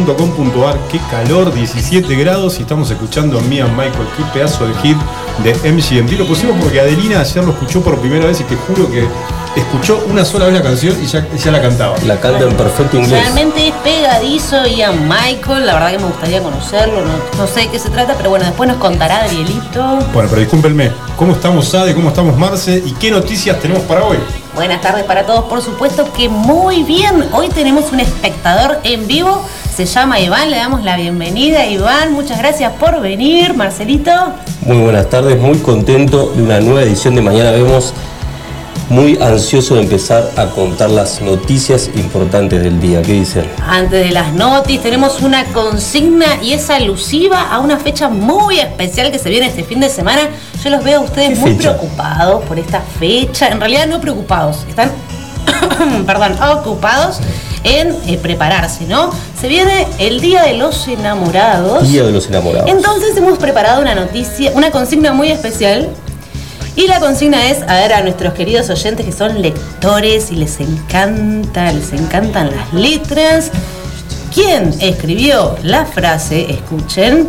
iwanradio.com.ar. Qué calor, 17 grados y estamos escuchando a Mia Michael. Qué pedazo de hit de MGMT. Lo pusimos porque Adelina ayer lo escuchó por primera vez y te juro que escuchó una sola vez la canción y ya, ya la cantaba. La canta en perfecto inglés. Realmente es pegadizo Ian Michael, la verdad que me gustaría conocerlo, no, no sé de qué se trata, pero bueno, después nos contará Arielito. Bueno, pero discúlpenme, ¿cómo estamos Ade? ¿Cómo estamos Marce? ¿Y qué noticias tenemos para hoy? Buenas tardes para todos, por supuesto que muy bien. Hoy tenemos un espectador en vivo, se llama Iván, le damos la bienvenida. Iván, muchas gracias por venir. Marcelito, Muy buenas tardes, muy contento de una nueva edición de Mañana Vemos. Muy ansioso de empezar a contar las noticias importantes del día. ¿Qué dicen? antes de las notis, tenemos una consigna y es alusiva a una fecha muy especial que se viene este fin de semana. Yo los veo a ustedes ¿Qué muy fecha? preocupados por esta fecha. En realidad no preocupados, están, perdón, ocupados en eh, prepararse, ¿no? Se viene el Día de los Enamorados. Día de los enamorados. Entonces hemos preparado una noticia, una consigna muy especial. Y la consigna es a ver a nuestros queridos oyentes que son lectores y les encanta, les encantan las letras. ¿Quién escribió la frase? Escuchen.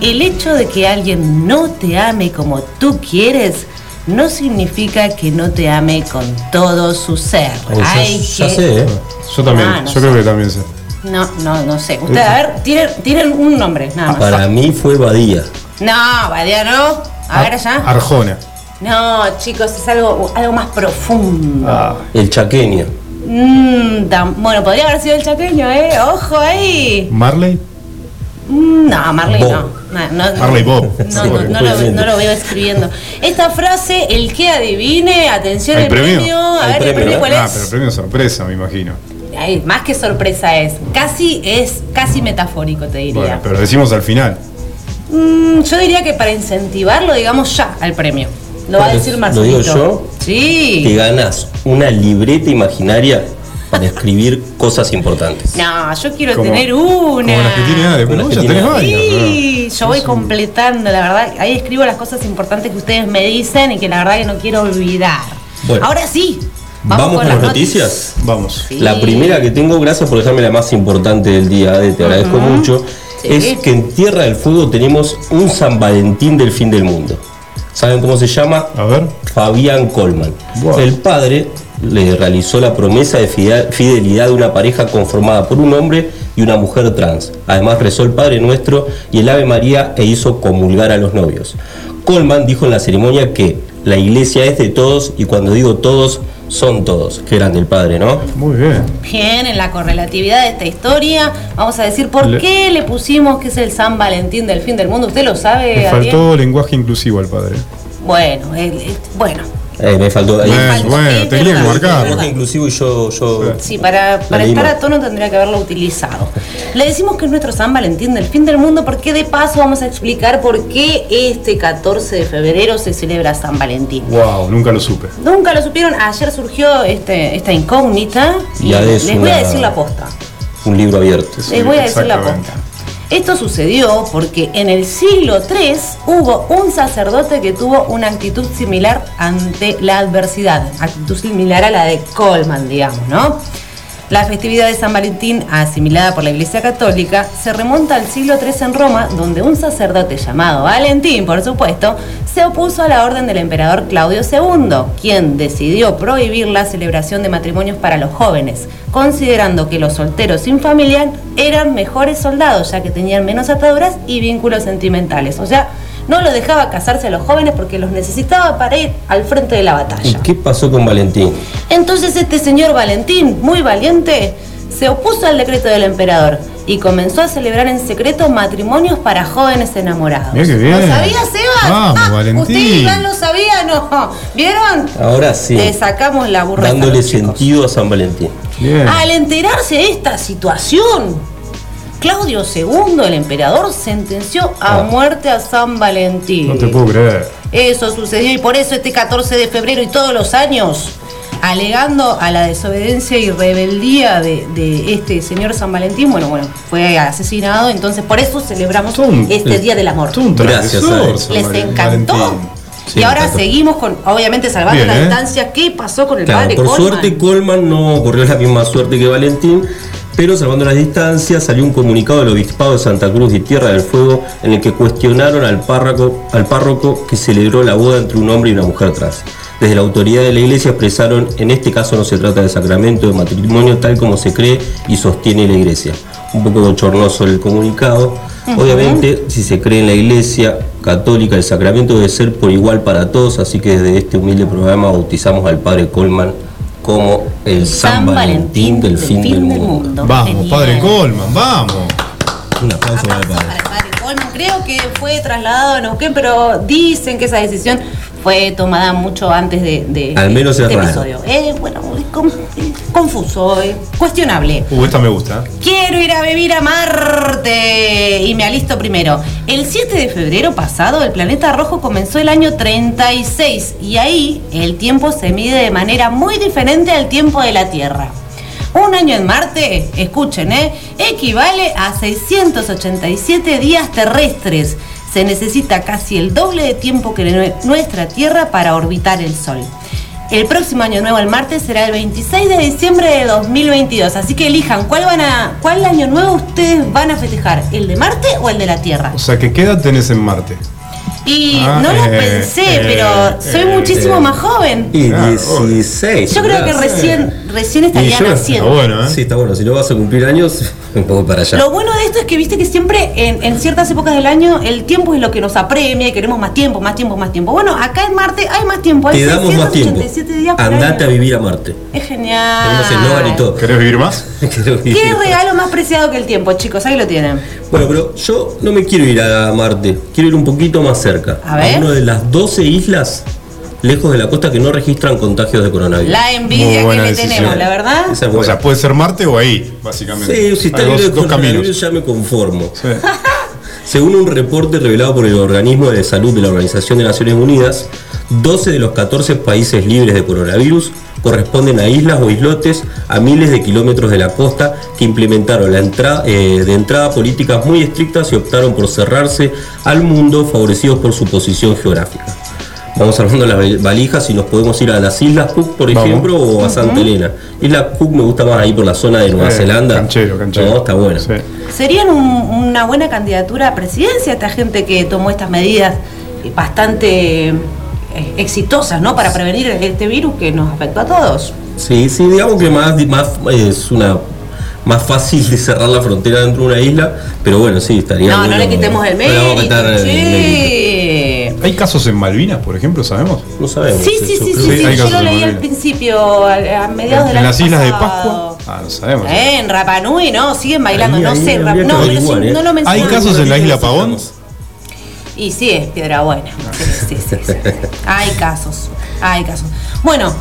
El hecho de que alguien no te ame como tú quieres no significa que no te ame con todo su ser. Oh, ya- Hay ya que- sé, ¿eh? Yo también, Ah, no yo sé. creo que también sé. No, no, no sé. Ustedes, a ver, tienen, tienen un nombre, nada más. Para mí fue Badía. No, Badia no. A ver allá. Arjona. No, chicos, es algo, algo más profundo. Ah, El chaqueño. Mm, bueno, podría haber sido el chaqueño, ¿eh? Ojo ahí. Marley. Mm, no, Marley Bob. no. No, no, Marley Bob. No, no, no lo, obviamente. no lo veo escribiendo. Esta frase, el que adivine, atención, ¿Hay el premio? premio. A ver, el premio, premio ¿eh? cuál Ah, es. pero premio sorpresa, me imagino. Ay, más que sorpresa es. Casi es casi metafórico, te diría. Bueno, pero lo decimos al final. Mm, yo diría que para incentivarlo, digamos ya al premio. Lo va a ¿Lo- decir lo Marcelito. digo yo? Sí. Te ganas una libreta imaginaria para escribir cosas importantes. No, yo quiero Como- tener una. Como las que tiene que ya tenés varias. Sí, yo voy completando, la verdad. Ahí escribo las cosas importantes que ustedes me dicen y que la verdad que no quiero olvidar. Bueno. Ahora sí. ¿Vamos con las noticias? Vamos. Sí. La primera que tengo, gracias por dejarme la más importante del día, Ade, te agradezco mucho, Sí. es que en Tierra del Fuego tenemos un San Valentín del fin del mundo. ¿Saben cómo se llama? A ver. Fabián Colman. Wow. El padre le realizó la promesa de fide- fidelidad de una pareja conformada por un hombre y una mujer trans. Además rezó el Padre Nuestro y el Ave María e hizo comulgar a los novios. Colman dijo en la ceremonia que la iglesia es de todos y cuando digo todos, son todos. Qué grande el padre, ¿no? Muy bien. Bien, en la correlatividad de esta historia, vamos a decir por Le- qué le pusimos que es el San Valentín del fin del mundo. ¿Usted lo sabe? Ariel? faltó lenguaje inclusivo al padre. Bueno, el- el- bueno. Eh, me faltó ahí. Bueno, faltó, bueno, tenía que marcar. inclusivo y yo, yo Sí, para, para estar a tono tendría que haberlo utilizado. Le decimos que es nuestro San Valentín del fin del mundo porque de paso vamos a explicar por qué este 14 de febrero se celebra San Valentín. Wow, nunca lo supe. Nunca lo supieron, ayer surgió este, esta incógnita y es les voy a decir la posta. un libro abierto. Sí, Les voy a decir la posta. Esto sucedió porque en el siglo III hubo un sacerdote que tuvo una actitud similar ante la adversidad, actitud similar a la de Colman, digamos, ¿no? La festividad de San Valentín, asimilada por la Iglesia Católica, se remonta al siglo III en Roma, donde un sacerdote llamado Valentín, por supuesto, se opuso a la orden del emperador Claudio II, quien decidió prohibir la celebración de matrimonios para los jóvenes, considerando que los solteros sin familia eran mejores soldados, ya que tenían menos ataduras y vínculos sentimentales. O sea, no lo dejaba casarse a los jóvenes porque los necesitaba para ir al frente de la ¿Y batalla. qué pasó con Valentín? Entonces este señor Valentín, muy valiente, se opuso al decreto del emperador y comenzó a celebrar en secreto matrimonios para jóvenes enamorados. Mirá qué bien. ¿Lo sabía, Sebas? Vamos, Valentín. ¿Usted Iván lo sabía? No. ¿Vieron? Ahora sí, Le sacamos la burra. dándole sentido a San Valentín. Bien. Al enterarse de esta situación, Claudio II, el emperador, sentenció a Ah. muerte a San Valentín. No te puedo creer. Eso sucedió y por eso este 14 de febrero y todos los años, alegando a la desobediencia y rebeldía de, de este señor San Valentín, bueno, bueno, fue asesinado, entonces por eso celebramos este Día del Amor. Un Gracias. San ¿Les encantó? Valentín. Sí, y ahora seguimos con, obviamente salvando Bien, la ¿eh? distancia, ¿qué pasó con el Claro, padre por suerte Colman no corrió la misma suerte que Valentín, pero salvando las distancias salió un comunicado del Obispado de Santa Cruz y Tierra del Fuego en el que cuestionaron al párroco, al párroco que celebró la boda entre un hombre y una mujer trans. Desde la autoridad de la iglesia expresaron, en este caso no se trata de sacramento de matrimonio tal como se cree y sostiene la iglesia. Un poco bochornoso el comunicado. Obviamente, si se cree en la iglesia católica, el sacramento debe ser por igual para todos, así que desde este humilde programa bautizamos al padre Colman como el San, Valentín del fin del mundo. Vamos, Genial. padre Colman, vamos. Un aplauso para el Aplauso padre. para el padre Colman. Creo que fue trasladado a Neuquén, pero dicen que esa decisión fue tomada mucho antes de, de Al menos de es este raro. episodio. Eh, bueno, es con- confuso, eh, cuestionable. Uh, esta me gusta. Quiero ir a vivir a Marte y me alisto primero. El 7 de febrero pasado el planeta rojo comenzó el año 36 y ahí el tiempo se mide de manera muy diferente al tiempo de la Tierra. Un año en Marte, escuchen, ¿eh? equivale a 687 días terrestres. Se necesita casi el doble de tiempo que nue- nuestra Tierra para orbitar el Sol. El próximo año nuevo en Marte será el 26 de diciembre de 2022. Así que elijan cuál van a, cuál año nuevo ustedes van a festejar, el de Marte o el de la Tierra. O sea, que ¿qué edad tenés en Marte? Y Ah, no lo eh, pensé, eh, pero soy eh, muchísimo eh. más joven. Y Claro, 16. Yo creo que recién, recién estaría naciendo. Está bueno, ¿eh? Sí, está bueno. Si no vas a cumplir años, voy para allá. Lo bueno de esto es que viste que siempre en, en ciertas épocas del año el tiempo es lo que nos apremia y queremos más tiempo, más tiempo, más tiempo. Bueno, acá en Marte hay más tiempo, hay Te damos más tiempo. 687 días Andate a vivir a Marte. Es genial. Tenemos eslogan y todo. ¿Querés vivir más? Vivir. ¿Qué regalo más preciado que el tiempo, chicos? Ahí lo tienen. Bueno, pero yo no me quiero ir a Marte, quiero ir un poquito más cerca. A ver. una de las 12 islas lejos de la costa que no registran contagios de coronavirus. La envidia que le decisión. tenemos, la verdad. Esa es O sea, puede ser Marte o ahí, básicamente. Sí, si está libre de dos, dos coronavirus caminos. ya me conformo. Sí. Según un reporte revelado por el Organismo de Salud de la Organización de Naciones Unidas, 12 de los 14 países libres de coronavirus corresponden a islas o islotes a miles de kilómetros de la costa que implementaron la entrada, eh, de entrada políticas muy estrictas y optaron por cerrarse al mundo favorecidos por su posición geográfica. Vamos armando las valijas y nos podemos ir a las Islas Cook, por Vamos. ejemplo, o a Santa Elena. Isla Cook me gusta más ahí por la zona de Nueva Eh, Zelanda. Canchero, canchero. No, está bueno. Sí. Serían un- una buena candidatura a presidencia esta gente que tomó estas medidas bastante eh, exitosas, ¿no? Para prevenir este virus que nos afectó a todos. Sí, sí, digamos que más, más es una más fácil de cerrar la frontera dentro de una isla, pero bueno, sí, estaría No, no bueno. le quitemos el No le quitar el mérito. ¿Hay casos en Malvinas, por ejemplo, sabemos? No sabemos. Sí, sí, sí, sí, sí, hay yo lo leí al principio, a, a mediados ¿En, del en las islas de. Pascua? Ah, no sabemos. Eh, en Rapa Nui, no, siguen bailando, Ahí, no ahí sé, no, pero sí, averiguar, ¿eh? no lo ¿Hay mencionan. casos en la isla Pavón? Y sí, es piedra buena. Sí, sí, sí, sí. Hay casos, hay casos. Bueno,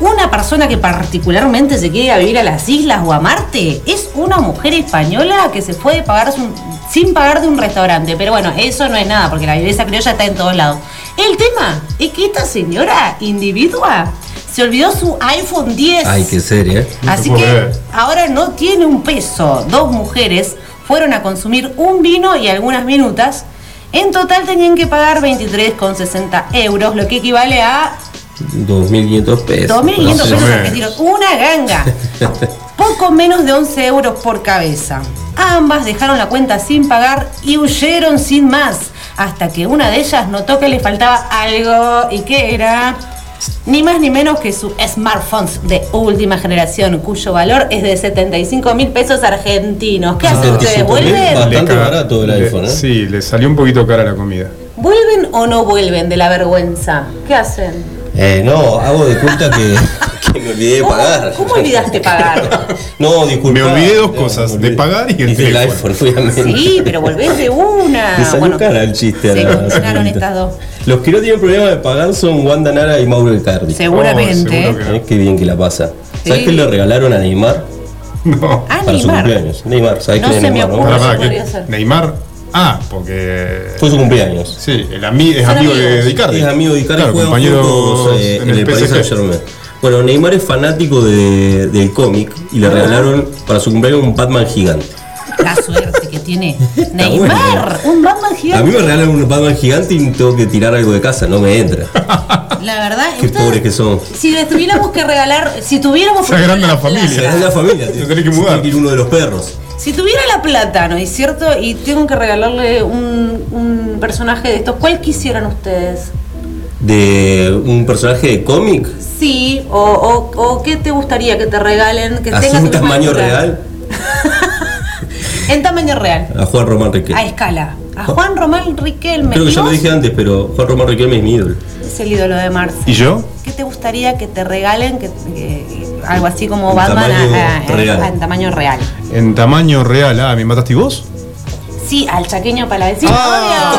una persona que particularmente se quiere a vivir a las islas o a Marte es una mujer española que se fue pagar su- sin pagar de un restaurante. Pero bueno, eso no es nada, porque la viveza criolla está en todos lados. El tema es que esta señora individua se olvidó su iPhone 10. Ay, qué ¿eh? Te Así que ahora no tiene un peso. Dos mujeres fueron a consumir un vino y algunas minutas. En total tenían que pagar 23,60 euros, lo que equivale a 2.500 pesos. 2.500 más o pesos argentinos. Una ganga. Poco menos de 11 euros por cabeza. Ambas dejaron la cuenta sin pagar y huyeron sin más. hasta que una de ellas notó que le faltaba algo y que era ni más ni menos que su smartphones de última generación, cuyo valor es de 75 mil pesos argentinos. ¿Qué hacen ustedes? 75.000, ¿Vuelven? Bastante barato el iPhone, ¿eh? Sí, le salió un poquito cara la comida. ¿Vuelven o no vuelven de la vergüenza? ¿Qué hacen? Eh, no, hago de cuenta que me olvidé de ¿Cómo- pagar. cómo olvidaste pagar? no, disculpa. Me olvidé dos cosas, de pagar y el del teléfono. iPhone, obviamente. Sí, pero volvés de una. Me salió cara el chiste. a Se estas dos. Los que no tienen problema de pagar son Wanda Nara y Mauro Icardi. Seguramente. seguro que- Eh, Qué bien que la pasa. ¿Sabes Sí. qué le regalaron a Neymar No. Ah, para su Neymar. cumpleaños? Neymar, ¿sabes No quién es Neymar? no? ¿qué? ser. Neymar. Ah, porque. Fue su cumpleaños. Sí, el ami- es amigo de, amigos. de Icardi. Es amigo de Icardi, Claro, juntos eh, en, el, PSG. Saint Germain. Bueno, Neymar es fanático de- del cómic y le regalaron para su cumpleaños un Batman gigante. La suerte que tiene bueno. Neymar. Un Batman A mí gigante. me regalan un Batman gigante y tengo que tirar algo de casa, no me entra. La verdad, Qué ustedes- pobres que son. Si les tuviéramos que regalar, si tuviéramos Se agranda la familia. Se da la familia, tío. Te tenés que Se mudar. tiene ir uno de los perros. Si tuviera la plata, ¿no es cierto? Y tengo que regalarle un, un personaje de estos, ¿cuál quisieran ustedes? De un personaje de cómic, Sí, o, o, o qué te gustaría que te regalen? Que así tenga un tamaño real, En tamaño real, a Juan Román Riquelme. a escala. A Juan Román Riquelme. Creo que ¿Y ya lo dije antes, pero Juan Román Riquelme es mi ídolo. Es el ídolo de Marce. ¿Y yo? ¿Qué te gustaría que te regalen? Que, que- algo así como En Batman tamaño a- a- real. a- en tamaño real. En tamaño real. Ah, ¿me mataste vos? Sí, al chaqueño palavecino. Ah,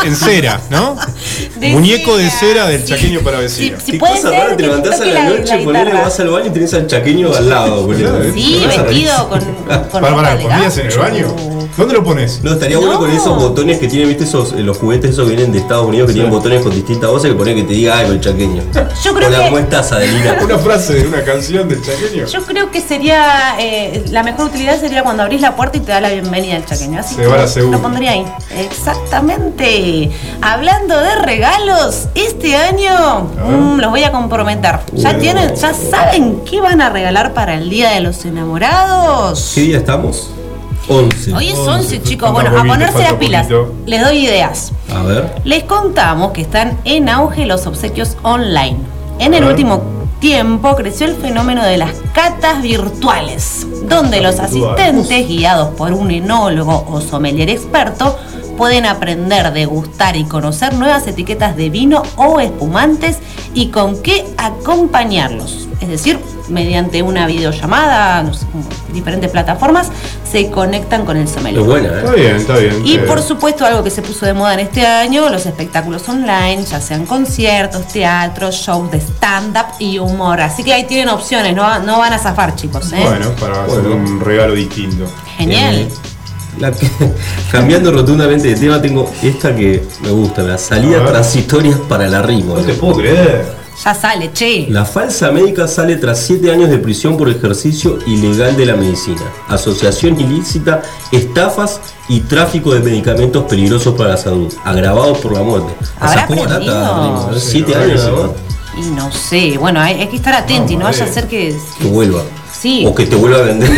la en cera, ¿no? De Muñeco de cera, cera del sí. chaqueño para vecino. Sí. Qué puede cosa ser rara, te levantás a la la- noche, la ponele, vas al baño y tenés al chaqueño al lado, boludo. Sí, vestido con, con Para, para, ¿comías en el baño? ¿Dónde lo pones? No, estaría bueno No. con esos botones que tienen, viste, esos, eh, los juguetes esos que vienen de Estados Unidos que tienen botones con distintas voces que ponen que te diga algo el chaqueño. Yo creo Hola, que- ¿cómo estás, Adelina? Una frase de una canción del chaqueño. Yo creo que sería, eh, la mejor utilidad sería cuando abrís la puerta y te da la bienvenida al chaqueño. Así Se que va la segunda. lo pondría ahí. Exactamente. Hablando de regalos, este año mm, los voy a comprometer. ¿Ya tienen, ya saben qué van a regalar para el Día de los Enamorados? ¿Qué día estamos? 11. Hoy es 11, 11, chicos. Bueno, a ponerse las pilas. poquito. Les doy ideas. A ver. Les contamos que están en auge los obsequios online. En el ver. último tiempo creció el fenómeno de las catas virtuales, donde los virtuales. asistentes, guiados por un enólogo o sommelier experto, pueden aprender, degustar y conocer nuevas etiquetas de vino o espumantes y con qué acompañarlos. Es decir, mediante una videollamada, no sé, como diferentes plataformas, se conectan con el sommelier. Es buena, Está ¿eh? bien, está bien. Y por supuesto algo que se puso de moda en este año, los espectáculos online, ya sean conciertos, teatros, shows de stand-up y humor. Así que ahí tienen opciones, no, no van a zafar chicos. ¿eh? Bueno, para hacer un regalo distinto. Genial. Eh, la cambiando rotundamente de tema, tengo esta que me gusta, la A salida ver. transitorias para la rima. No te puedo creer. Ya sale, che. La falsa médica sale tras siete años de prisión por ejercicio ilegal de la medicina, asociación ilícita, estafas y tráfico de medicamentos peligrosos para la salud, agravados por la muerte. ¿Habrá aprendido? Rima, ¿eh? Sí, años más. Y no sé, bueno, hay, hay que estar atento y no vaya a eh. ser que, Que vuelva. Sí. O que te vuelva a vender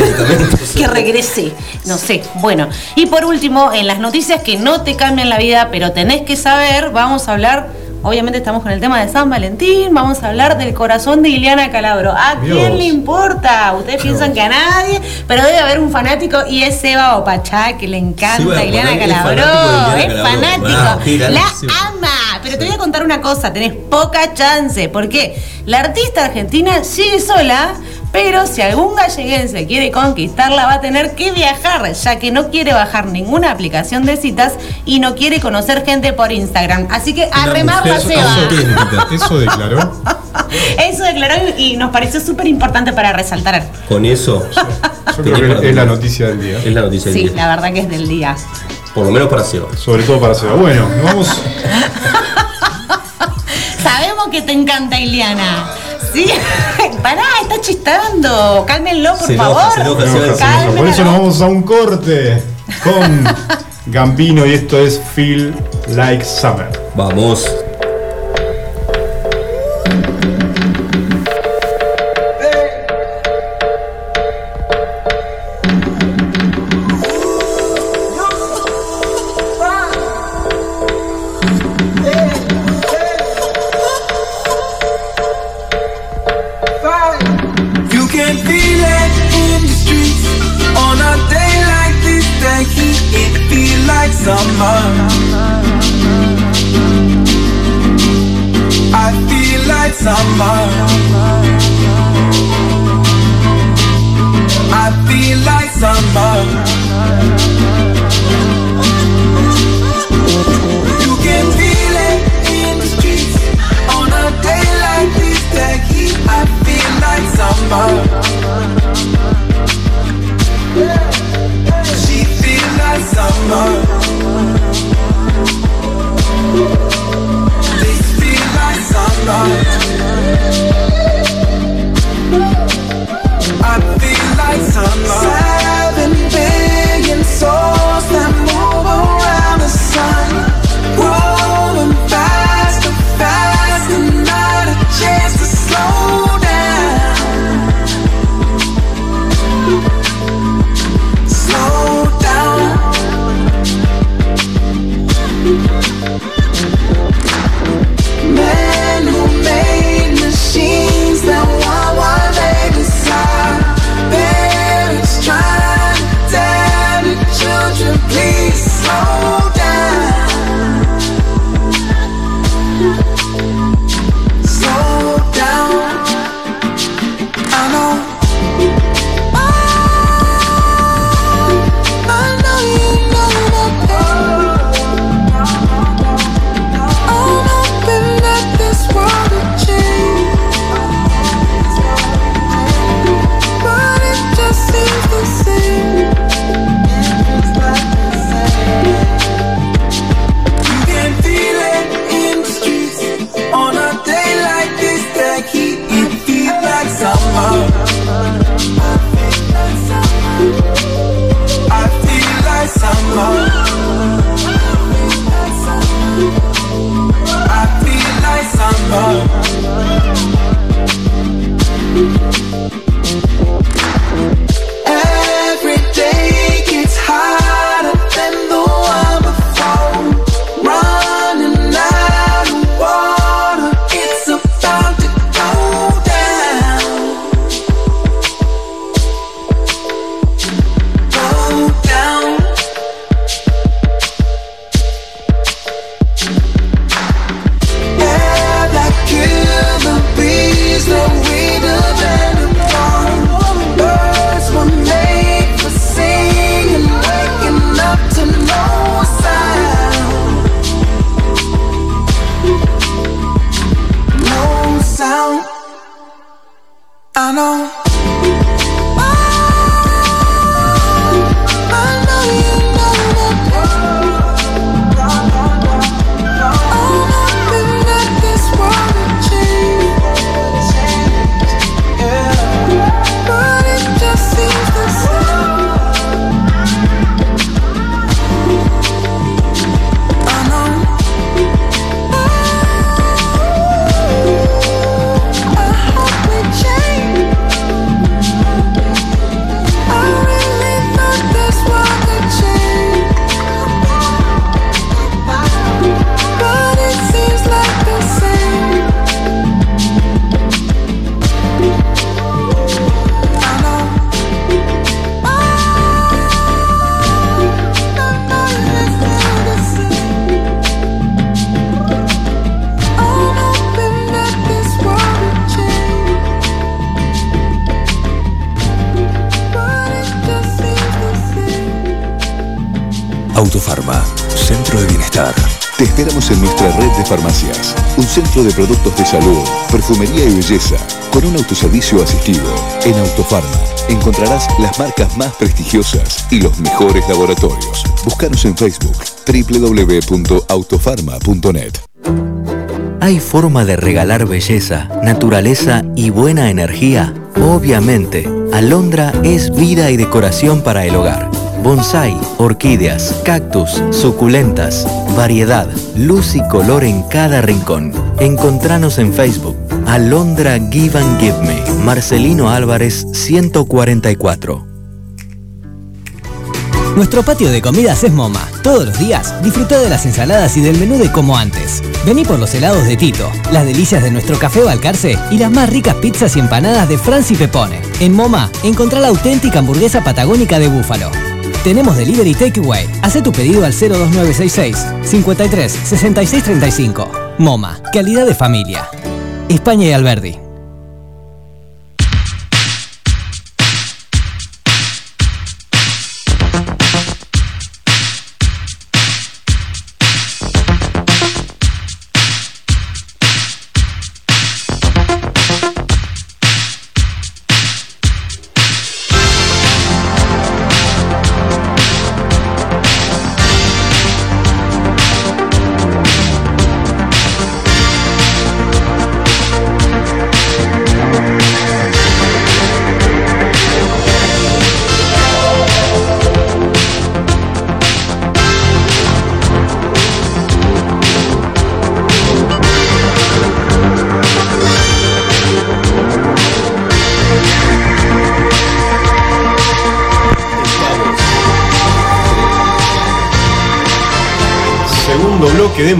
que regrese. No sé. Bueno, y por último, en las noticias que no te cambian la vida, pero tenés que saber, vamos a hablar. Obviamente estamos con el tema de San Valentín, vamos a hablar del corazón de Ileana Calabro. ¿A Dios. quién le importa? Ustedes piensan que a nadie, pero debe haber un fanático y es Seba Opachá, que le encanta Seba a Ileana es Calabro. fanático Es fanático. La ama. Pero te voy a contar una cosa, tenés poca chance. ¿Por qué? La artista argentina sigue sola, pero si algún galleguense quiere conquistarla va a tener que viajar, ya que no quiere bajar ninguna aplicación de citas y no quiere conocer gente por Instagram. Así que a remarla Seba. Eso declaró. Eso declaró y nos pareció súper importante para resaltar. Con eso Yo creo que es la noticia del día. es la noticia del Sí, día. la verdad que es del día. Por lo menos para Seba. Sobre todo para Seba. Bueno, nos vamos. Sabemos que te encanta Ileana. Sí, pará, está chistando. Cálmenlo, por Se favor. se enoja, Se enoja, se enoja. Cálmenlo. Por eso nos vamos a un corte con Gambino y esto es Feel Like Summer. Vamos. perfumería y belleza, con un autoservicio asistido. En Autofarma encontrarás las marcas más prestigiosas y los mejores laboratorios. Búscanos en Facebook www.autofarma.net. ¿Hay forma de regalar belleza, naturaleza y buena energía? Obviamente, Alondra es vida y decoración para el hogar. Bonsai, orquídeas, cactus, suculentas, variedad, luz y color en cada rincón. Encontranos en Facebook Alondra Give and Give Me, Marcelino Álvarez 144. Nuestro patio de comidas es MoMA. Todos los días disfruta de las ensaladas y del menú de como antes. Vení por los helados de Tito, las delicias de nuestro café Balcarce y las más ricas pizzas y empanadas de Franci Pepone. En MoMA encontrá la auténtica hamburguesa patagónica de búfalo. Tenemos delivery takeaway. Haz tu pedido al 02966 53 6635. MoMA, calidad de familia. España y Alberdi.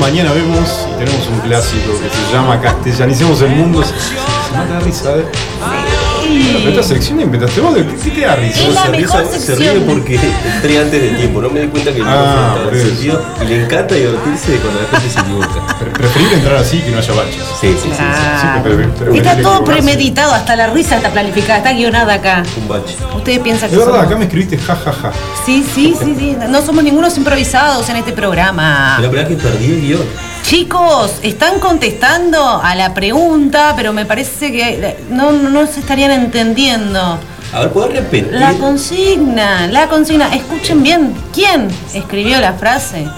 Mañana Vemos y tenemos un clásico que se llama Castellanicemos el Mundo. Se, mata risa, ¿eh? Pero sección inventaste vos, ¿de qué, te da risa? Es la Se ríe- mejor se sección. ríe porque entré antes de tiempo, no me di cuenta que Ah, encendido y le encanta divertirse cuando la gente se equivoca. Pre- Preferible entrar así que no haya baches. Sí, sí, sí, sí, Sí, pero- pero- pero- Está todo premeditado, hasta la risa está planificada, está guionada acá. un bache. Ustedes piensan que De verdad, somos- acá me escribiste jajaja. Sí, sí, sí, sí. No somos ningunos improvisados en este programa. La verdad que perdí el guion. Chicos, están contestando a la pregunta, pero me parece que no, no, se estarían entendiendo. A ver, ¿puedo repetir? La consigna, la consigna. Escuchen bien, ¿quién escribió la frase?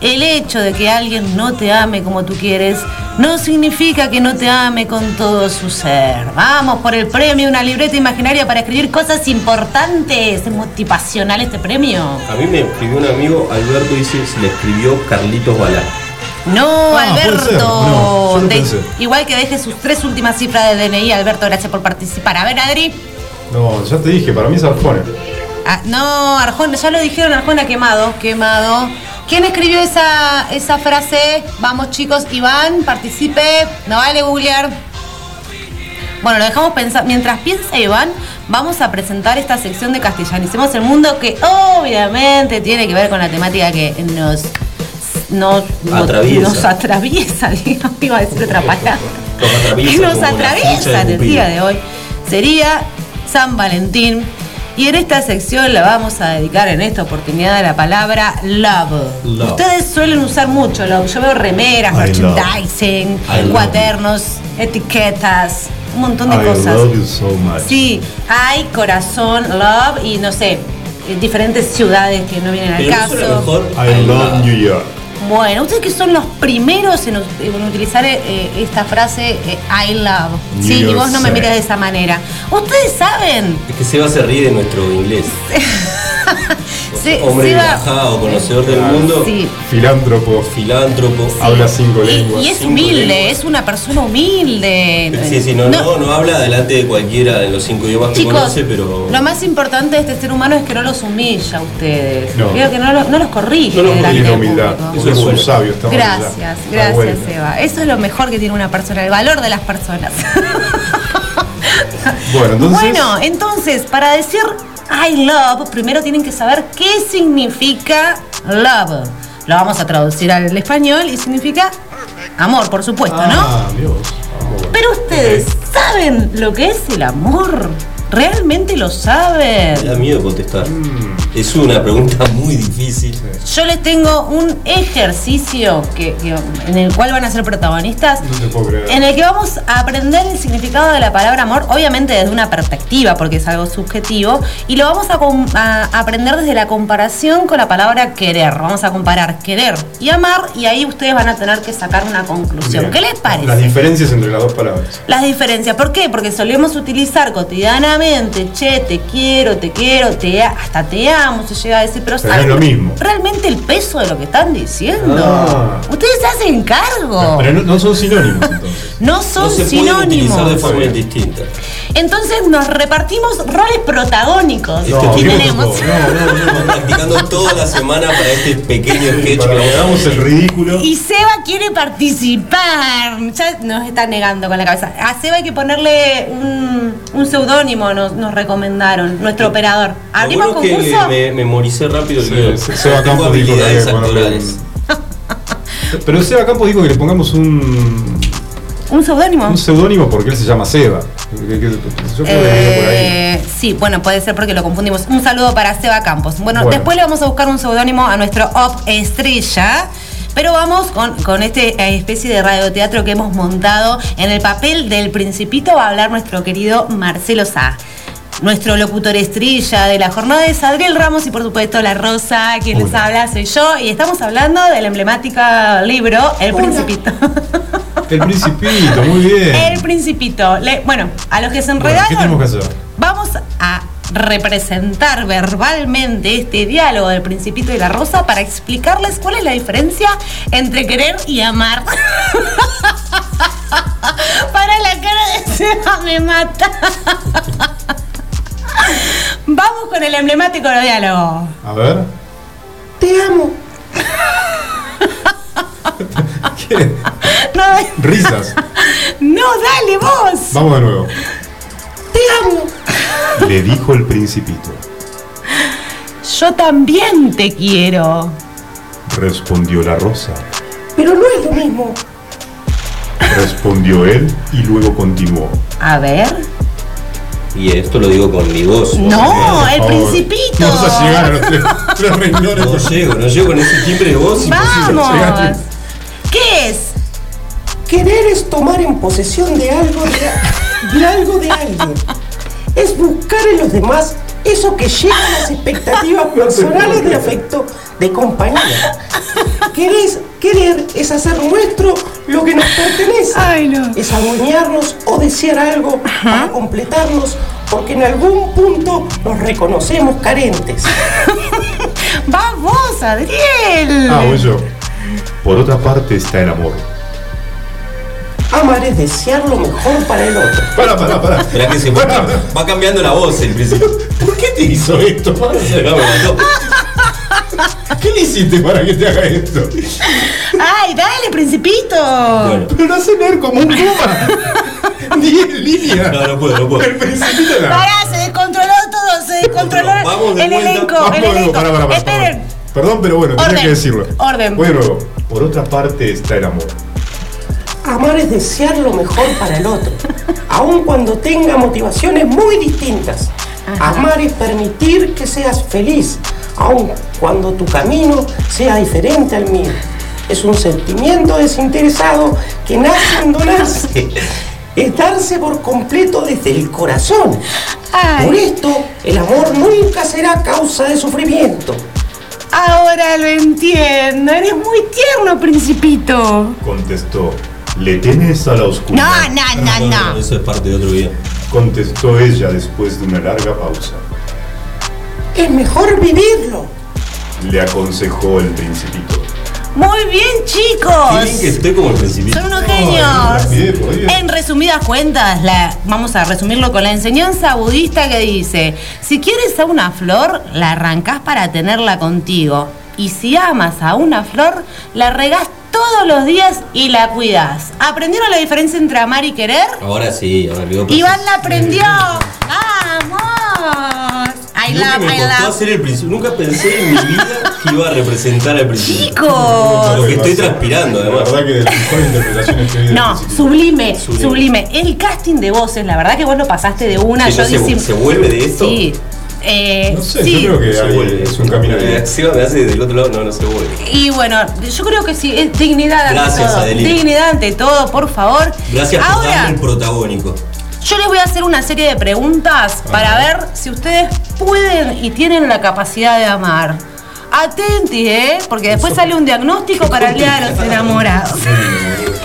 El hecho de que alguien no te ame como tú quieres no significa que no te ame con todo su ser. Vamos por el premio, una libreta imaginaria para escribir cosas importantes. Es motivacional este premio. A mí me escribió un amigo, Alberto dice, se le escribió Carlitos Balá. No, Ah, Alberto. no, De- igual que deje sus tres últimas cifras de DNI, Alberto, gracias por participar. A ver, Adri. No, ya te dije, para mí es Arjona. Ah, no, Arjona, ya lo dijeron, Arjona quemado, quemado. ¿Quién escribió esa, esa frase? Vamos chicos, Iván, participe, no vale googlear. Bueno, lo dejamos pensar. Mientras piensa Iván, vamos a presentar esta sección de Castellanicemos el Mundo que obviamente tiene que ver con la temática que nos, nos, Atraviesa. nos atraviesa, digamos, iba a decir otra palabra. Que nos atraviesa en el día de hoy. Sería San Valentín. Y en esta sección la vamos a dedicar en esta oportunidad a la palabra love. Love. Ustedes suelen usar mucho love. Yo veo remeras, I love. merchandising, I love cuadernos, etiquetas, un montón de I cosas. love you so much. Sí, hay corazón, love y no sé, diferentes ciudades que no vienen al Pero caso. mejor. I love New York. Bueno, ustedes que son los primeros en, en utilizar eh, esta frase eh, I love. New Sí, y vos no me miras de esa manera. Ustedes saben, Es que Seba se ríe de nuestro inglés. Se- Hombre relajado, conocedor del mundo, sí. Filántropo. filántropo. Habla cinco lenguas. y es humilde, lenguas. es una persona humilde. Sí, sí, no, no, no, habla delante de cualquiera de los cinco idiomas que Chicos, conoce, pero. lo más importante de este ser humano es que no los humilla a ustedes. No. Creo que no, lo- no los corrige No los del humildad. Porque es un bueno. sabio. estamos Gracias, allá. Está gracias. Eva. Eso es lo mejor que tiene una persona, el valor de las personas. Bueno, entonces. Bueno, entonces, para decir I love, primero tienen que saber qué significa love. Lo vamos a traducir al español y significa amor, por supuesto, ¿no? Ah, bueno. Pero ustedes saben lo que es el amor. ¿Realmente lo Me saben? da miedo contestar. Mm. Es una pregunta muy difícil. Yo les tengo un ejercicio que, que- en el cual van a ser protagonistas. No te puedo creer. En el que vamos a aprender el significado de la palabra amor, obviamente desde una perspectiva, porque es algo subjetivo, y lo vamos a, aprender desde la comparación con la palabra querer. Vamos a comparar querer y amar, y ahí ustedes van a tener que sacar una conclusión. Bien. ¿Qué les parece? Las diferencias entre las dos palabras. Las diferencias, ¿por qué? Porque solemos utilizar cotidianamente, che, te quiero, te quiero, te hasta te amo, se llega a decir, pero, Pero ¿saben es lo mismo. realmente el peso de lo que están diciendo? Ah. Ustedes se hacen cargo. Pero no, no son sinónimos entonces. No No son pueden sinónimos. de forma distinta. Entonces nos repartimos roles protagónicos. No, equipo ¿qué me tenemos. No, no, no. Practicando toda la semana para este pequeño sketch Para que que hagamos el ridículo. Y Seba quiere participar. Ya nos está negando con la cabeza. A Seba hay que ponerle un, un seudónimo, nos, nos recomendaron, nuestro operador. ¿Abrimos que concurso? Me memoricé rápido el Sí, guion. se- Seba Campos dijo que. Pero Seba Campos dijo que le pongamos un, ¿Un seudónimo? un seudónimo porque él se llama Seba. Yo creo que viene por ahí. Eh, sí, bueno, puede ser porque lo confundimos. Un saludo para Seba Campos. Bueno, Bueno. después le vamos a buscar un seudónimo a nuestro Op Estrella. Pero vamos con, con este eh, especie de radioteatro que hemos montado. En el papel del Principito va a hablar nuestro querido Marcelo Sá. Nuestro locutor estrella de la jornada es Adriel Ramos y por supuesto la Rosa, quien les habla soy yo. Y estamos hablando del emblemático libro El Principito. El Principito, muy bien. El Principito. Le- bueno, a los que se Bueno, enredaron. ¿Qué tenemos que hacer? Vamos a representar verbalmente este diálogo del Principito y la Rosa para explicarles cuál es la diferencia entre querer y amar. para la cara de Seba me mata. Vamos con el emblemático diálogo. A ver. Te amo. ¿Qué? No, Risas. no, dale vos. Vamos de nuevo. Te amo. Le dijo el Principito. Yo también te quiero. Respondió la Rosa. Pero no es lo mismo. Respondió él y luego continuó. A ver. Y esto lo digo con mi voz. No, el. Principito. No vas a llegar a los tres, tres renglones. No llego, no llego con ese timbre de voz. Vamos. ¿Qué es? Querer es tomar en posesión de algo de, de algo de alguien. Es buscar en los demás eso que llega a las expectativas personales de afecto, de compañía. Querés- querer es hacer nuestro lo que nos pertenece. Ay, no. Es adueñarnos o desear algo para completarnos porque en algún punto nos reconocemos carentes. Va vos, Adriel. Ah, yo. Por otra parte está el amor. Amar es desear lo mejor para el otro. Para, para, para. Que se va, va cambiando la voz el principio. ¿Por qué te hizo esto? No. ¿Qué le hiciste para que te haga esto? Ay, dale, Principito. Bueno. Pero no hace leer como un puma. Ni en línea. No, no puedo, no puedo. El Principito era. Pará, se descontroló todo, se descontroló Vamos de el vuelta. elenco, Vamos el elenco. pará, pará, pará, Esperen. Perdón, pero bueno, tenía Orden, que decirlo. orden. Voy de nuevo. Por otra parte está el amor. Amar es desear lo mejor para el otro, aun cuando tenga motivaciones muy distintas. Amar es permitir que seas feliz, aun cuando tu camino sea diferente al mío. Es un sentimiento desinteresado que nace en donarse. Es darse por completo desde el corazón. Ay. Por esto, el amor nunca será causa de sufrimiento. Ahora lo entiendo. Eres muy tierno, Principito. Contestó. ¿Le temes a la No, oscuridad? no, no, no. Eso es parte de otro video. Contestó ella después de una larga pausa. Es mejor vivirlo. Le aconsejó el Principito. Muy bien, chicos. Qué bien que estoy como el principito. Son unos genios. no, bien. En resumidas cuentas, la, vamos a resumirlo con la enseñanza budista que dice, si quieres a una flor, la arrancás para tenerla contigo. Y si amas a una flor, la regás todos los días y la cuidas. ¿Aprendieron la diferencia entre amar y querer? Ahora sí, ahora digo. Iván la aprendió. ¡Vamos! I Nunca love, me I costó love. hacer el principio. Nunca pensé en mi vida que iba a representar al principio. Chicos. Lo que estoy transpirando, La además. verdad que de las mejores interpretaciones que del No, sublime, Sublime. sublime, El casting de voces, la verdad que vos lo pasaste de una. Yo no se vuelve de esto. Sí. Eh, No sé, sí. yo creo que Se hay- vuelve. es un camino. Si me hace del otro lado, no, no se vuelve. Y bueno, yo creo que sí, es dignidad ante Gracias, todo. Adelina. Dignidad ante todo, por favor. Gracias por Ahora, darme el protagónico. yo les voy a hacer una serie de preguntas para ver si ustedes pueden y tienen la capacidad de amar. Atenti, ¿eh? Porque después sale un diagnóstico para el Día de los Enamorados.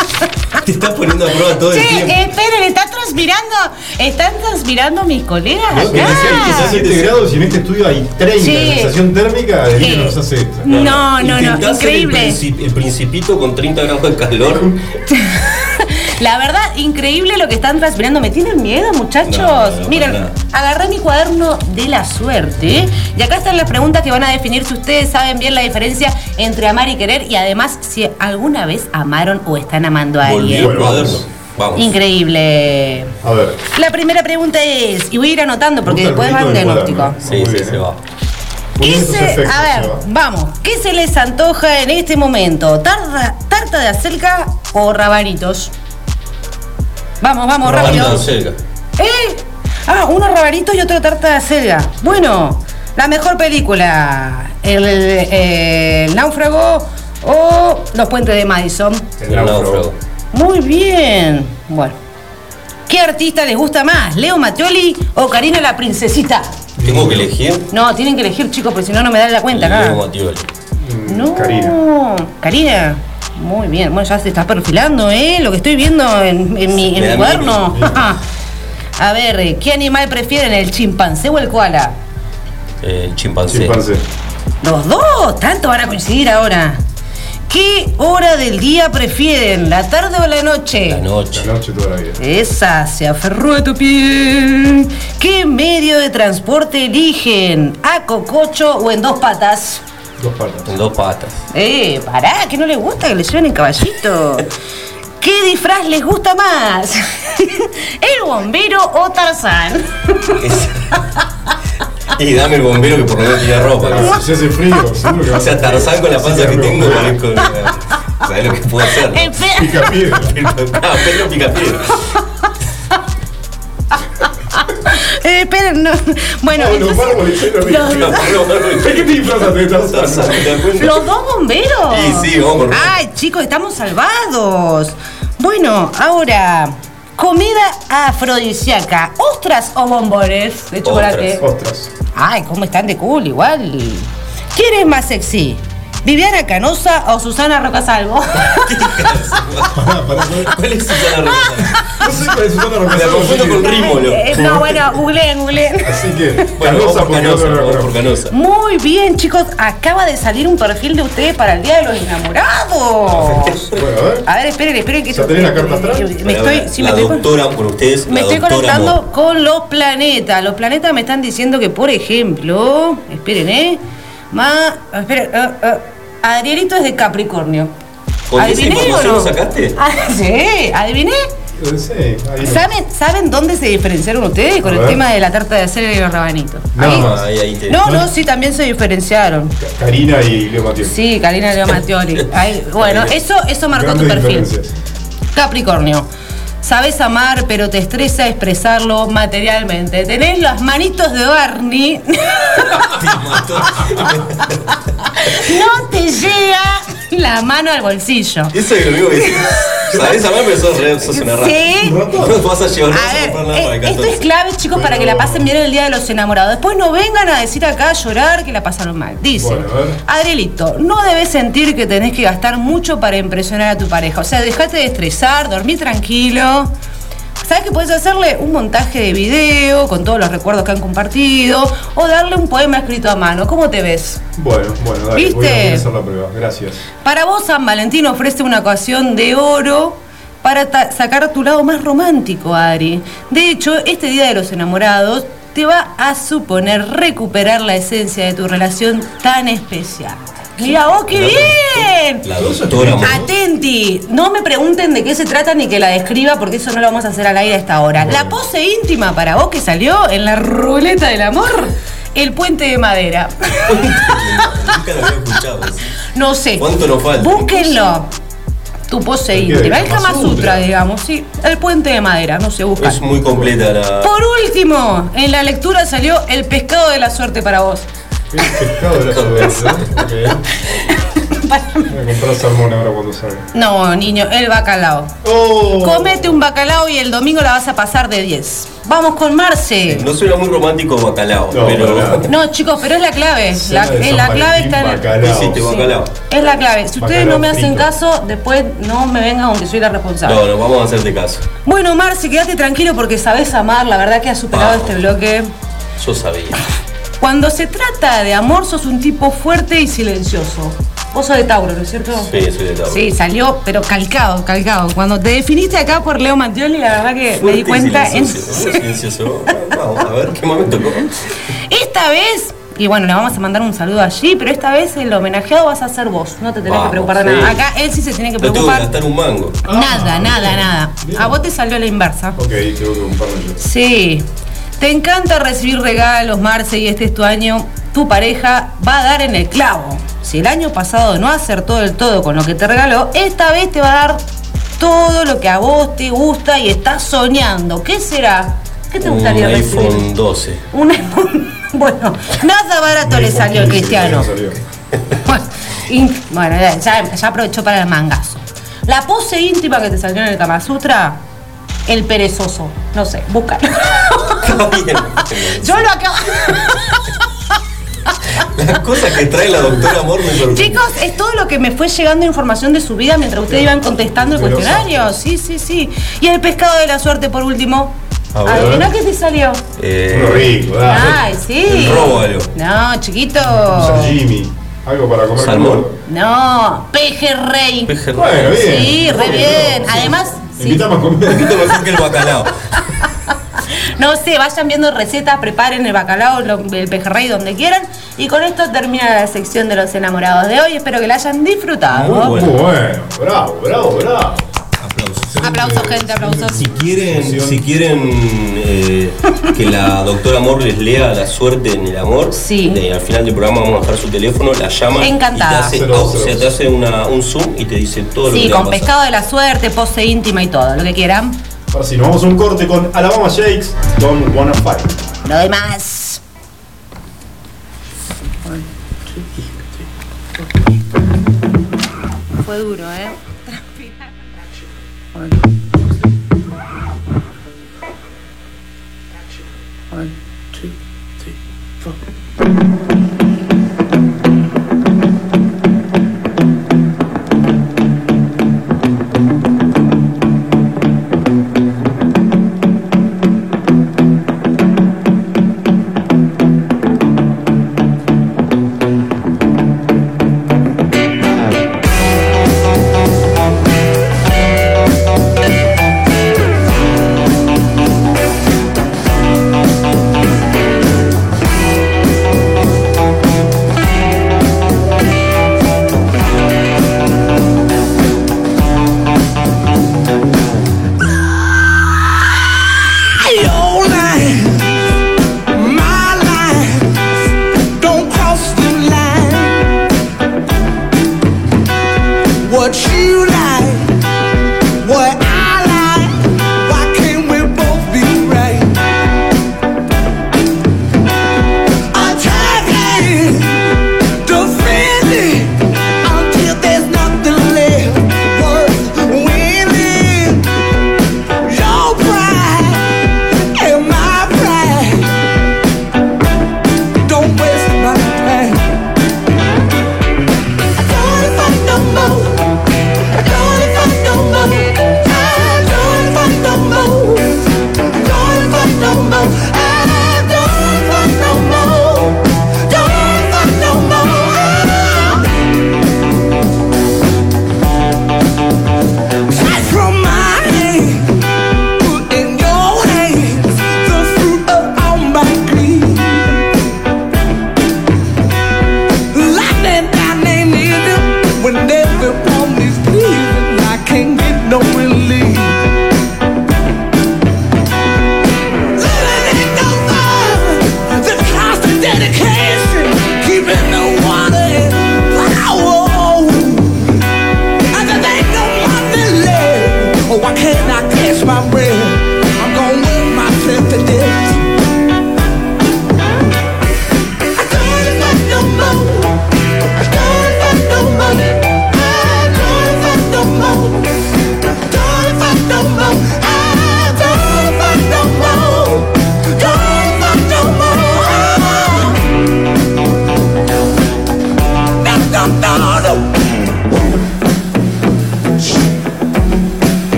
Te estás poniendo a prueba todo el tiempo. eh, esperen, ¿están transpirando? ¿Están transpirando mis colegas? No, que acá? decía 17 grados y en este estudio hay 30 Sí. sensación térmica, Eh. nos hace esto. No, no, no, ser increíble. El, el principito con 30 grados de calor. La verdad, increíble lo que están transpirando. ¿Me tienen miedo, muchachos? No, no, no, Miren, agarré mi cuaderno de la suerte. Y acá están las preguntas que van a definir si ustedes saben bien la diferencia entre amar y querer. Y además, si alguna vez amaron o están amando a alguien. Volvió el cuaderno. Vamos. Increíble. A ver. La primera pregunta es, y voy a ir anotando porque después va un diagnóstico. Sí, sí, se va. ¿Qué se, efectos, a ver, vamos, ¿qué se les antoja en este momento? ¿Tarta, tarta de acelga o rabanitos? Vamos, vamos, rápido. de acelga. ¿Eh? Ah, unos rabanitos y otro tarta de acelga. Bueno, la mejor película, el, el náufrago o los puentes de Madison. El El náufrago. náufrago. Muy bien. Bueno. ¿Qué artista les gusta más? ¿Leo Mattioli o Karina la princesita? Tengo que elegir. No, tienen que elegir, chicos, porque si no, no me dan la cuenta acá. Leo Mattioli. Mm, No. Karina. Karina. Muy bien. Bueno, ya se está perfilando, ¿eh? Lo que estoy viendo en, en mi, en mi cuaderno. A ver, eh, ¿qué animal prefieren, el chimpancé o el koala? El chimpancé. Chimpancé. Los dos, tanto van a coincidir ahora. ¿Qué hora del día prefieren, la tarde o la noche? La noche. La noche toda la vida. Esa se aferró a tu piel. ¿Qué medio de transporte eligen? ¿A cococho o en dos patas? Dos patas. En dos patas. Eh, pará, que no les gusta que le lleven en caballito. ¿Qué disfraz les gusta más? ¿El bombero o Tarzán? y dame el bombero que por lo menos tiene ropa. Ah, si hace frío, seguro que va O sea, Tarzán con la panza que tengo, parezco. ¿Sabes lo que puedo hacer? no? Espera. Pica piedra. Pedro Picapiedra. Eh, esperen, no. Bueno, No, no, entonces, los, No, no, no, los dos bomberos. Sí, sí, vamos Ay, chicos, estamos salvados. Bueno, ahora, comida afrodisíaca, ostras o bombones de chocolate. Ostras. Ay, ¿cómo están de cool? Igual. ¿Quién es más sexy? ¿Viviana Canosa o Susana Rocasalvo? ¿Cuál es Susana Roca? No sé cuál es Susana Me la Rocasalvo, confundo así con Rímolo. Eh, no, bueno, googleen, googleen. Así que, Bueno, vamos Canosa, por Canosa, vamos por. Canosa. Muy bien, chicos. Acaba de salir un perfil de ustedes para el Día de los Enamorados. Bueno, a ver. A ver, esperen, esperen que ¿Ya tenés la carta atrás? Me estoy, sí, la me estoy, con- doctora, por ustedes, me estoy conectando Amor. con los planetas. Los planetas me están diciendo que, por ejemplo, esperen, ¿eh? Ma, esperen, eh, eh, Adrielito es de Capricornio. ¿Con esa ¿Adiviné o no? lo sacaste? Ah, sí, ¿adiviné? Sí, ahí no. ¿Saben, ¿Saben dónde se diferenciaron ustedes con A el ver. tema de la tarta de acero y los rabanitos? Nada Ahí- más. Ahí, ahí te. No, no, sí, también se diferenciaron. Karina y Leo Matiel. Sí, Karina Leo Mattioli. Ahí, bueno, eso, eso marcó tu perfil. Capricornio. Sabes amar, pero te estresa expresarlo materialmente. Tenés las manitos de Barney. no te llega la mano al bolsillo. Eso es lo mismo que decir. Sabés pero sos, re- sos una rata. Sí. No vas a llevar, no A a ver, comprar nada para eh, esto 14. es clave, chicos, para que la pasen bien el día de los enamorados. Después no vengan a decir acá a llorar que la pasaron mal. Dice, Bueno. Adrielito, no debes sentir que tenés que gastar mucho para impresionar a tu pareja. O sea, dejate de estresar, dormí tranquilo. ¿Sabes que puedes hacerle un montaje de video con todos los recuerdos que han compartido? O darle un poema escrito a mano. ¿Cómo te ves? Bueno, bueno, dale, voy a, ¿Viste? voy a hacer la prueba. Gracias. Para vos, San Valentín ofrece una ocasión de oro para sacar tu lado más romántico, Ari. De hecho, este Día de los Enamorados te va a suponer recuperar la esencia de tu relación tan especial. Mira vos, qué bien. La doctora. Atenti, no me pregunten de qué se trata ni que la describa porque eso no lo vamos a hacer al aire a esta hora. La pose íntima para vos que salió en la ruleta del amor, el puente de madera. Nunca lo había escuchado. No sé. ¿Cuánto nos falta? Búsquenlo. Tu pose ¿El Kama Sutra, digamos, sí. El puente de madera, no se busca. Es muy completa la. Por último, en la lectura salió el pescado de la suerte para vos. El pescado de la. Ok. Voy a comprar salmón ahora cuando salga. No, niño, el bacalao. ¡Oh! Comete un bacalao y el domingo la vas a pasar de 10. Vamos con Marce. No suena muy romántico bacalao, No, pero. No, chicos, pero es la clave. La, eh, San la clave está en el. bacalao. Bacalao. Es la clave. Si ustedes Bacalao no me hacen frito. caso, después no me vengan aunque soy la responsable. No, no, vamos a hacerte caso. Bueno, Marce, quédate tranquilo porque sabes amar. La verdad que has superado Vamos. este bloque. Yo sabía. Cuando se trata de amor, sos un tipo fuerte y silencioso. Vos sos de Tauro, ¿no es cierto? Sí, soy de Tauro. Sí, salió, pero calcado, calcado. Cuando te definiste acá por Leo Mattioli, la verdad que me di y cuenta. en- silencioso. Vamos a ver qué momento. Esta vez, y bueno, le vamos a mandar un saludo allí, pero esta vez el homenajeado vas a ser vos. No te tenés que preocupar de sí. nada. Acá él sí se tiene que No tengo que preocupar. gastar un mango. Nada, nada, nada. A vos te salió la inversa. Ok, tengo que comprarme yo. Sí. Te encanta recibir regalos, Marce, y este es tu año. Tu pareja va a dar en el clavo. Si el año pasado no acertó del todo con lo que te regaló, esta vez te va a dar todo lo que a vos te gusta y estás soñando. ¿Qué será? ¿Qué te Un gustaría recibir? iPhone 12. Un iPhone. Bueno, nada barato le salió al cristiano. Bueno, ya, aprovechó para el mangazo. La pose íntima que te salió en el Kama Sutra, el perezoso. No sé, búscalo. Yo lo acabo. Las cosas que trae la doctora Amor me sorprenden. Chicos, es todo lo que me fue llegando información de su vida mientras ustedes iban contestando el cuestionario. Sí, sí, sí. Y el pescado de la suerte por último. A ver. Adivina qué te salió. Eh, Uno rico, dale. Ay, sí. El róbalo. No, chiquito. Sashimi. Algo para comer Salmón. No, pejerrey. Peje Bueno, bien. Sí, re bien. Además. Invitamos a Un comer. poquito mejor que el bacalao. No sé, vayan viendo recetas, preparen el bacalao, el pejerrey donde quieran. Y con esto termina la sección de los enamorados de hoy. Espero que la hayan disfrutado. Muy bueno. bueno. Bravo, bravo, bravo. Aplausos. Aplausos, gente, aplausos. Si quieren, si quieren eh, que la doctora Amor les lea la suerte en el amor, Sí. eh, al final del programa vamos a dejar su teléfono, la llaman Encantada. y te hace, Cero, o cero. sea, te hace una- un zoom y te dice todo lo que Sí, te va a con pasar. pescado de la suerte, pose íntima y todo, lo que quieran. Ahora sí, nos vamos a un corte con Alabama Shakes, Don't Wanna Fight. Lo demás. Fue duro, ¿eh?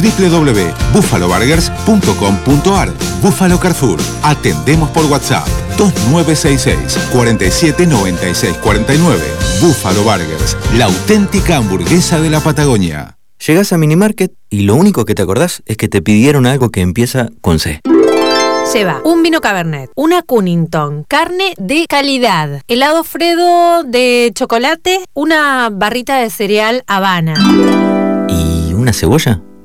www.buffaloburgers.com.ar Buffalo Carrefour. Atendemos por WhatsApp 2966 4796 49. Buffalo Burgers, la auténtica hamburguesa de la Patagonia. Llegás a Minimarket y lo único que te acordás es que te pidieron algo que empieza con C. Lleva un vino Cabernet, una Cunnington, carne de calidad, helado Fredo de chocolate, una barrita de cereal Habana. ¿Y una cebolla?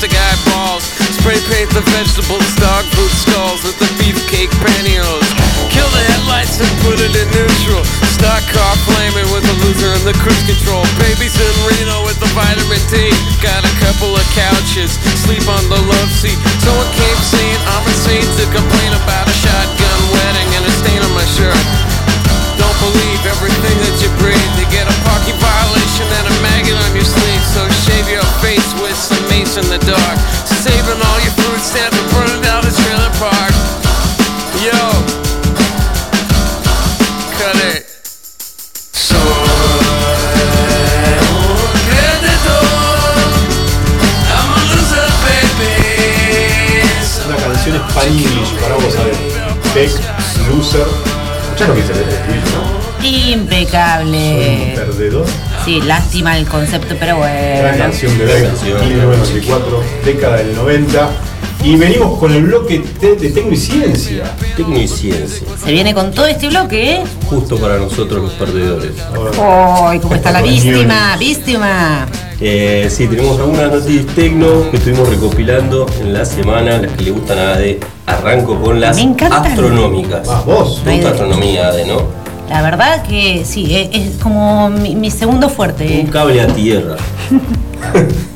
plastic eyeballs. Spray paint the vegetables, dog food skulls with the beefcake pantyhose. Kill the headlights and put it in neutral. Stock car flaming with the loser and the cruise control. Babies in Reno with the vitamin D. Got a couple of couches, sleep on the love seat. Someone came saying I'm insane to complain about a shotgun wedding and a stain on my shirt. Don't believe everything that you breathe. You get a parking violation and a maggot on your sleeve. So shave your face with some mace in the dark. Saving all your food stamps and burning down the trailer park. Yo, cut it. Canción Spanish para vos, a ver. Loser. Escuchá lo que dice el ¿no? Impecable. Perdedor. Sí, lástima el concepto, pero Gran bueno. canción de Beck, 1994, década del 90. Y venimos con el bloque de, de Tecno y Ciencia. Tecno y Ciencia. Se viene con todo este bloque, ¿eh? Justo para nosotros los perdedores. ¡Ay, cómo está la víctima! ¡Víctima! Eh, sí, tenemos algunas noticias tecno que estuvimos recopilando en la semana, las que le gustan a Ade. Arranco con las Me encantan. astronómicas. vos. ¿Te gusta astronomía, Ade, no? La verdad que sí, es como mi, mi segundo fuerte. Un cable a tierra.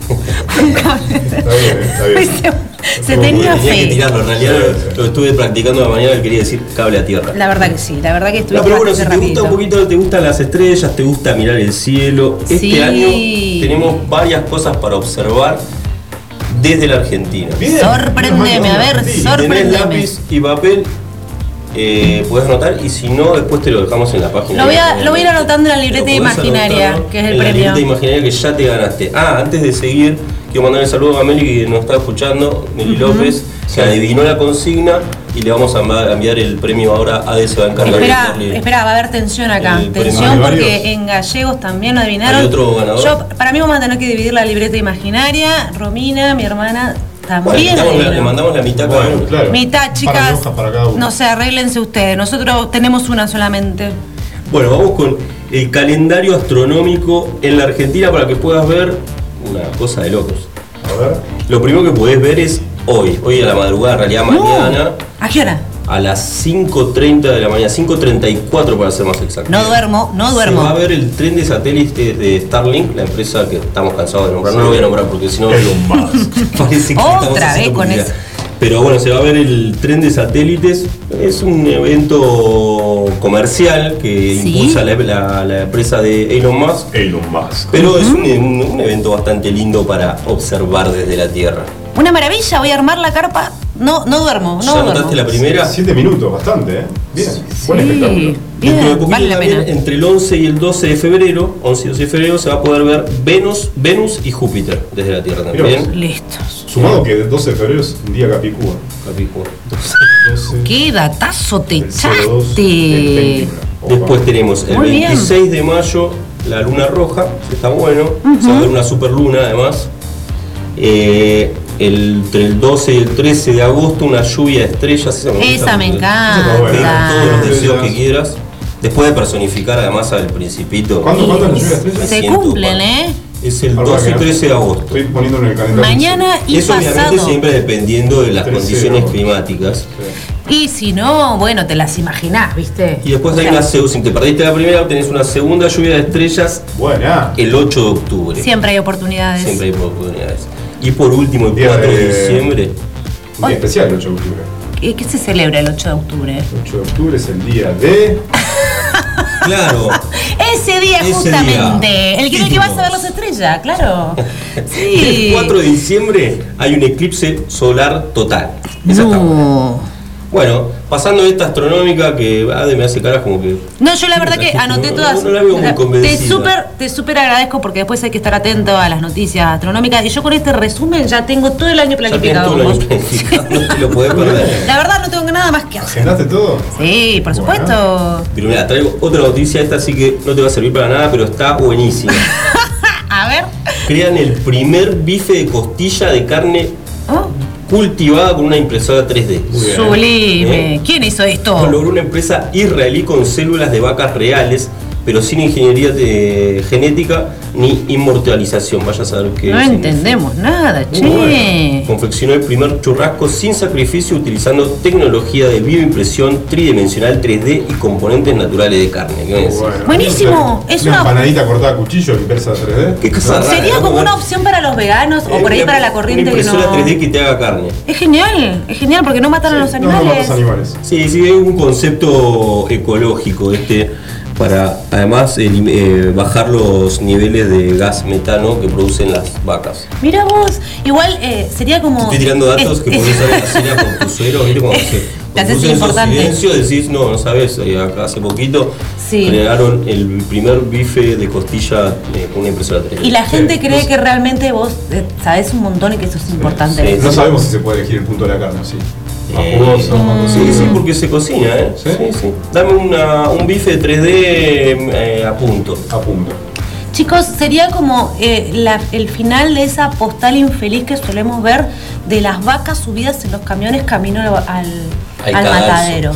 Está bien, está bien. Se tenía Tenía que fe. tirarlo, en realidad lo, lo estuve practicando la mañana, quería decir cable a tierra. La verdad que sí, la verdad que estuve No, pero bueno, si te gusta un poquito, te gustan las estrellas, te gusta mirar el cielo, este Sí. año tenemos varias cosas para observar desde la Argentina. Sorprendeme, a ver, tenés sorprendeme. lápiz y papel, eh, puedes anotar y si no, después te lo dejamos en la página. Lo voy a, lo voy a ir anotando en la libreta imaginaria, que es el en la premio. libreta imaginaria que ya te ganaste. Ah, antes de seguir, quiero mandar el saludo a Meli que nos está escuchando, Meli. López, que adivinó la consigna y le vamos a enviar- el premio ahora. A encargar de Espera, espera, va a haber tensión acá. el. Tensión ¿Hay porque en gallegos también lo adivinaron. ¿Hay otro ganador? Yo, para mí vamos a tener que dividir la libreta imaginaria. Romina, mi hermana, Bueno, también. le, damos la- le mandamos la mitad cada uno. Mitad, chicas. hojas para cada uno. No sé, arréglense ustedes. Nosotros tenemos una solamente. Bueno, vamos con el calendario astronómico en la Argentina para que puedas ver una cosa de locos. A ver. Lo primero que podés ver es hoy, hoy a la madrugada, en realidad mañana, ¿A qué hora? A las 5.30 de la mañana, 5.34 para ser más exacto. No duermo, no Se va a duermo. ver el tren de satélites de Starlink, la empresa que estamos cansados de nombrar. No lo voy a nombrar porque si no. Parece que estamos Otra vez haciendo con publicidad. eso. Pero bueno, se va a ver el tren de satélites. Es un evento comercial que Sí. impulsa la, la- la empresa de Elon Musk. Elon Musk. Pero es un, un- un evento bastante lindo para observar desde la Tierra. Una maravilla, voy a armar la carpa. No, no duermo, no ¿Ya duermo. notaste la primera? Siete minutos, bastante, ¿eh? Bien. Buen Sí, espectáculo. Dentro de bien, poquito vale la también, pena. entre el 11 y el 12 de febrero, 11 y 12 de febrero, se va a poder ver Venus, Venus y Júpiter desde la Tierra también. Listos. Sumado que el 12 de febrero es un día Capicúa. Capicúa. 12 Qué datazo te del 02 del echaste. 21. Opa. Después tenemos el Muy bien. 26 de mayo, la luna roja, que está bueno. Se va a ver una superluna además. Eh, el- entre el 12 y el 13 de agosto, una lluvia de estrellas. Esa me, Esa me encanta. Todos los deseos que quieras. Después de personificar además al principito. ¿Cuándo, cuándo es la lluvia de estrellas? Se cumplen, ¿eh? Es el Ahora 12 y que- 13 de agosto. Estoy poniéndolo en el calendario. Mañana y Eso obviamente pasado. siempre dependiendo de las 13 de condiciones climáticas. Y si no, bueno, te las imaginás, ¿viste? Y después O hay sea, una segunda, si te perdiste la primera, tenés una segunda lluvia de estrellas Buena. el 8 de octubre. Siempre hay oportunidades. Siempre hay oportunidades. Y por último, el Día 4 de de- diciembre. Un día especial el 8 de octubre. ¿Qué, qué se celebra el 8 de octubre? El 8 de octubre es el día de. Claro. Ese día Ese justamente. día. El que, el que vas a ver las estrellas, claro. Sí. El 4 de diciembre hay un eclipse solar total. No. Bueno, pasando esta astronómica que Ade me hace caras como que. No, yo la verdad que anoté No, todas. no la veo muy te convencida. súper te súper agradezco porque después hay que estar atento a las noticias astronómicas. Y yo con este resumen ya tengo todo el año Ya planificado. todo el año planificado, no te lo podés perder. La verdad no tengo nada más que hacer. ¿Agendaste todo? Sí, por supuesto. Pero mira, traigo otra noticia, esta sí que no te va a servir para nada, pero está buenísima. A ver. Crean el primer bife de costilla de carne cultivada con una impresora 3D. sublime. ¿Eh? ¿Quién hizo Lo esto? logró una empresa israelí con células de vacas reales, pero sin ingeniería de- genética ni inmortalización. Vaya a saber qué No significa. entendemos nada, che. bueno. Confeccionó el primer churrasco sin sacrificio utilizando tecnología de bioimpresión tridimensional 3D y componentes naturales de carne. Buenísimo. Es una una. empanadita cortada a cuchillo impresa 3D. Qué cosa rara, Sería ¿no? como una opción para los veganos o Eh, por ahí para la corriente Una que no. 3D que te haga carne. Es genial, es genial porque no matan a los No, no animales. matas animales. Sí, sí, es un concepto ecológico este para además elim- eh, bajar los niveles de gas metano que producen las vacas. Mira vos, igual eh, sería como. Estoy tirando datos es- que podés en la cena con tu suero, ¿viste? Cuando se haces importante. silencios, decís, no, no sabes, eh, acá hace poquito Sí. crearon el primer bife de costilla eh, con una impresora 3D. Y la gente Sí. cree que realmente vos eh, sabés un montón y que eso es importante. Sí. No sabemos si se puede elegir el punto de la carne, sí. Eh, jugoso, más Sí, sí, porque se cocina, ¿eh? ¿Sí? sí. Dame una- un bife 3D eh, a punto. A punto. Chicos, sería como eh, la- el final de esa postal infeliz que solemos ver de las vacas subidas en los camiones camino al, al, cadalso.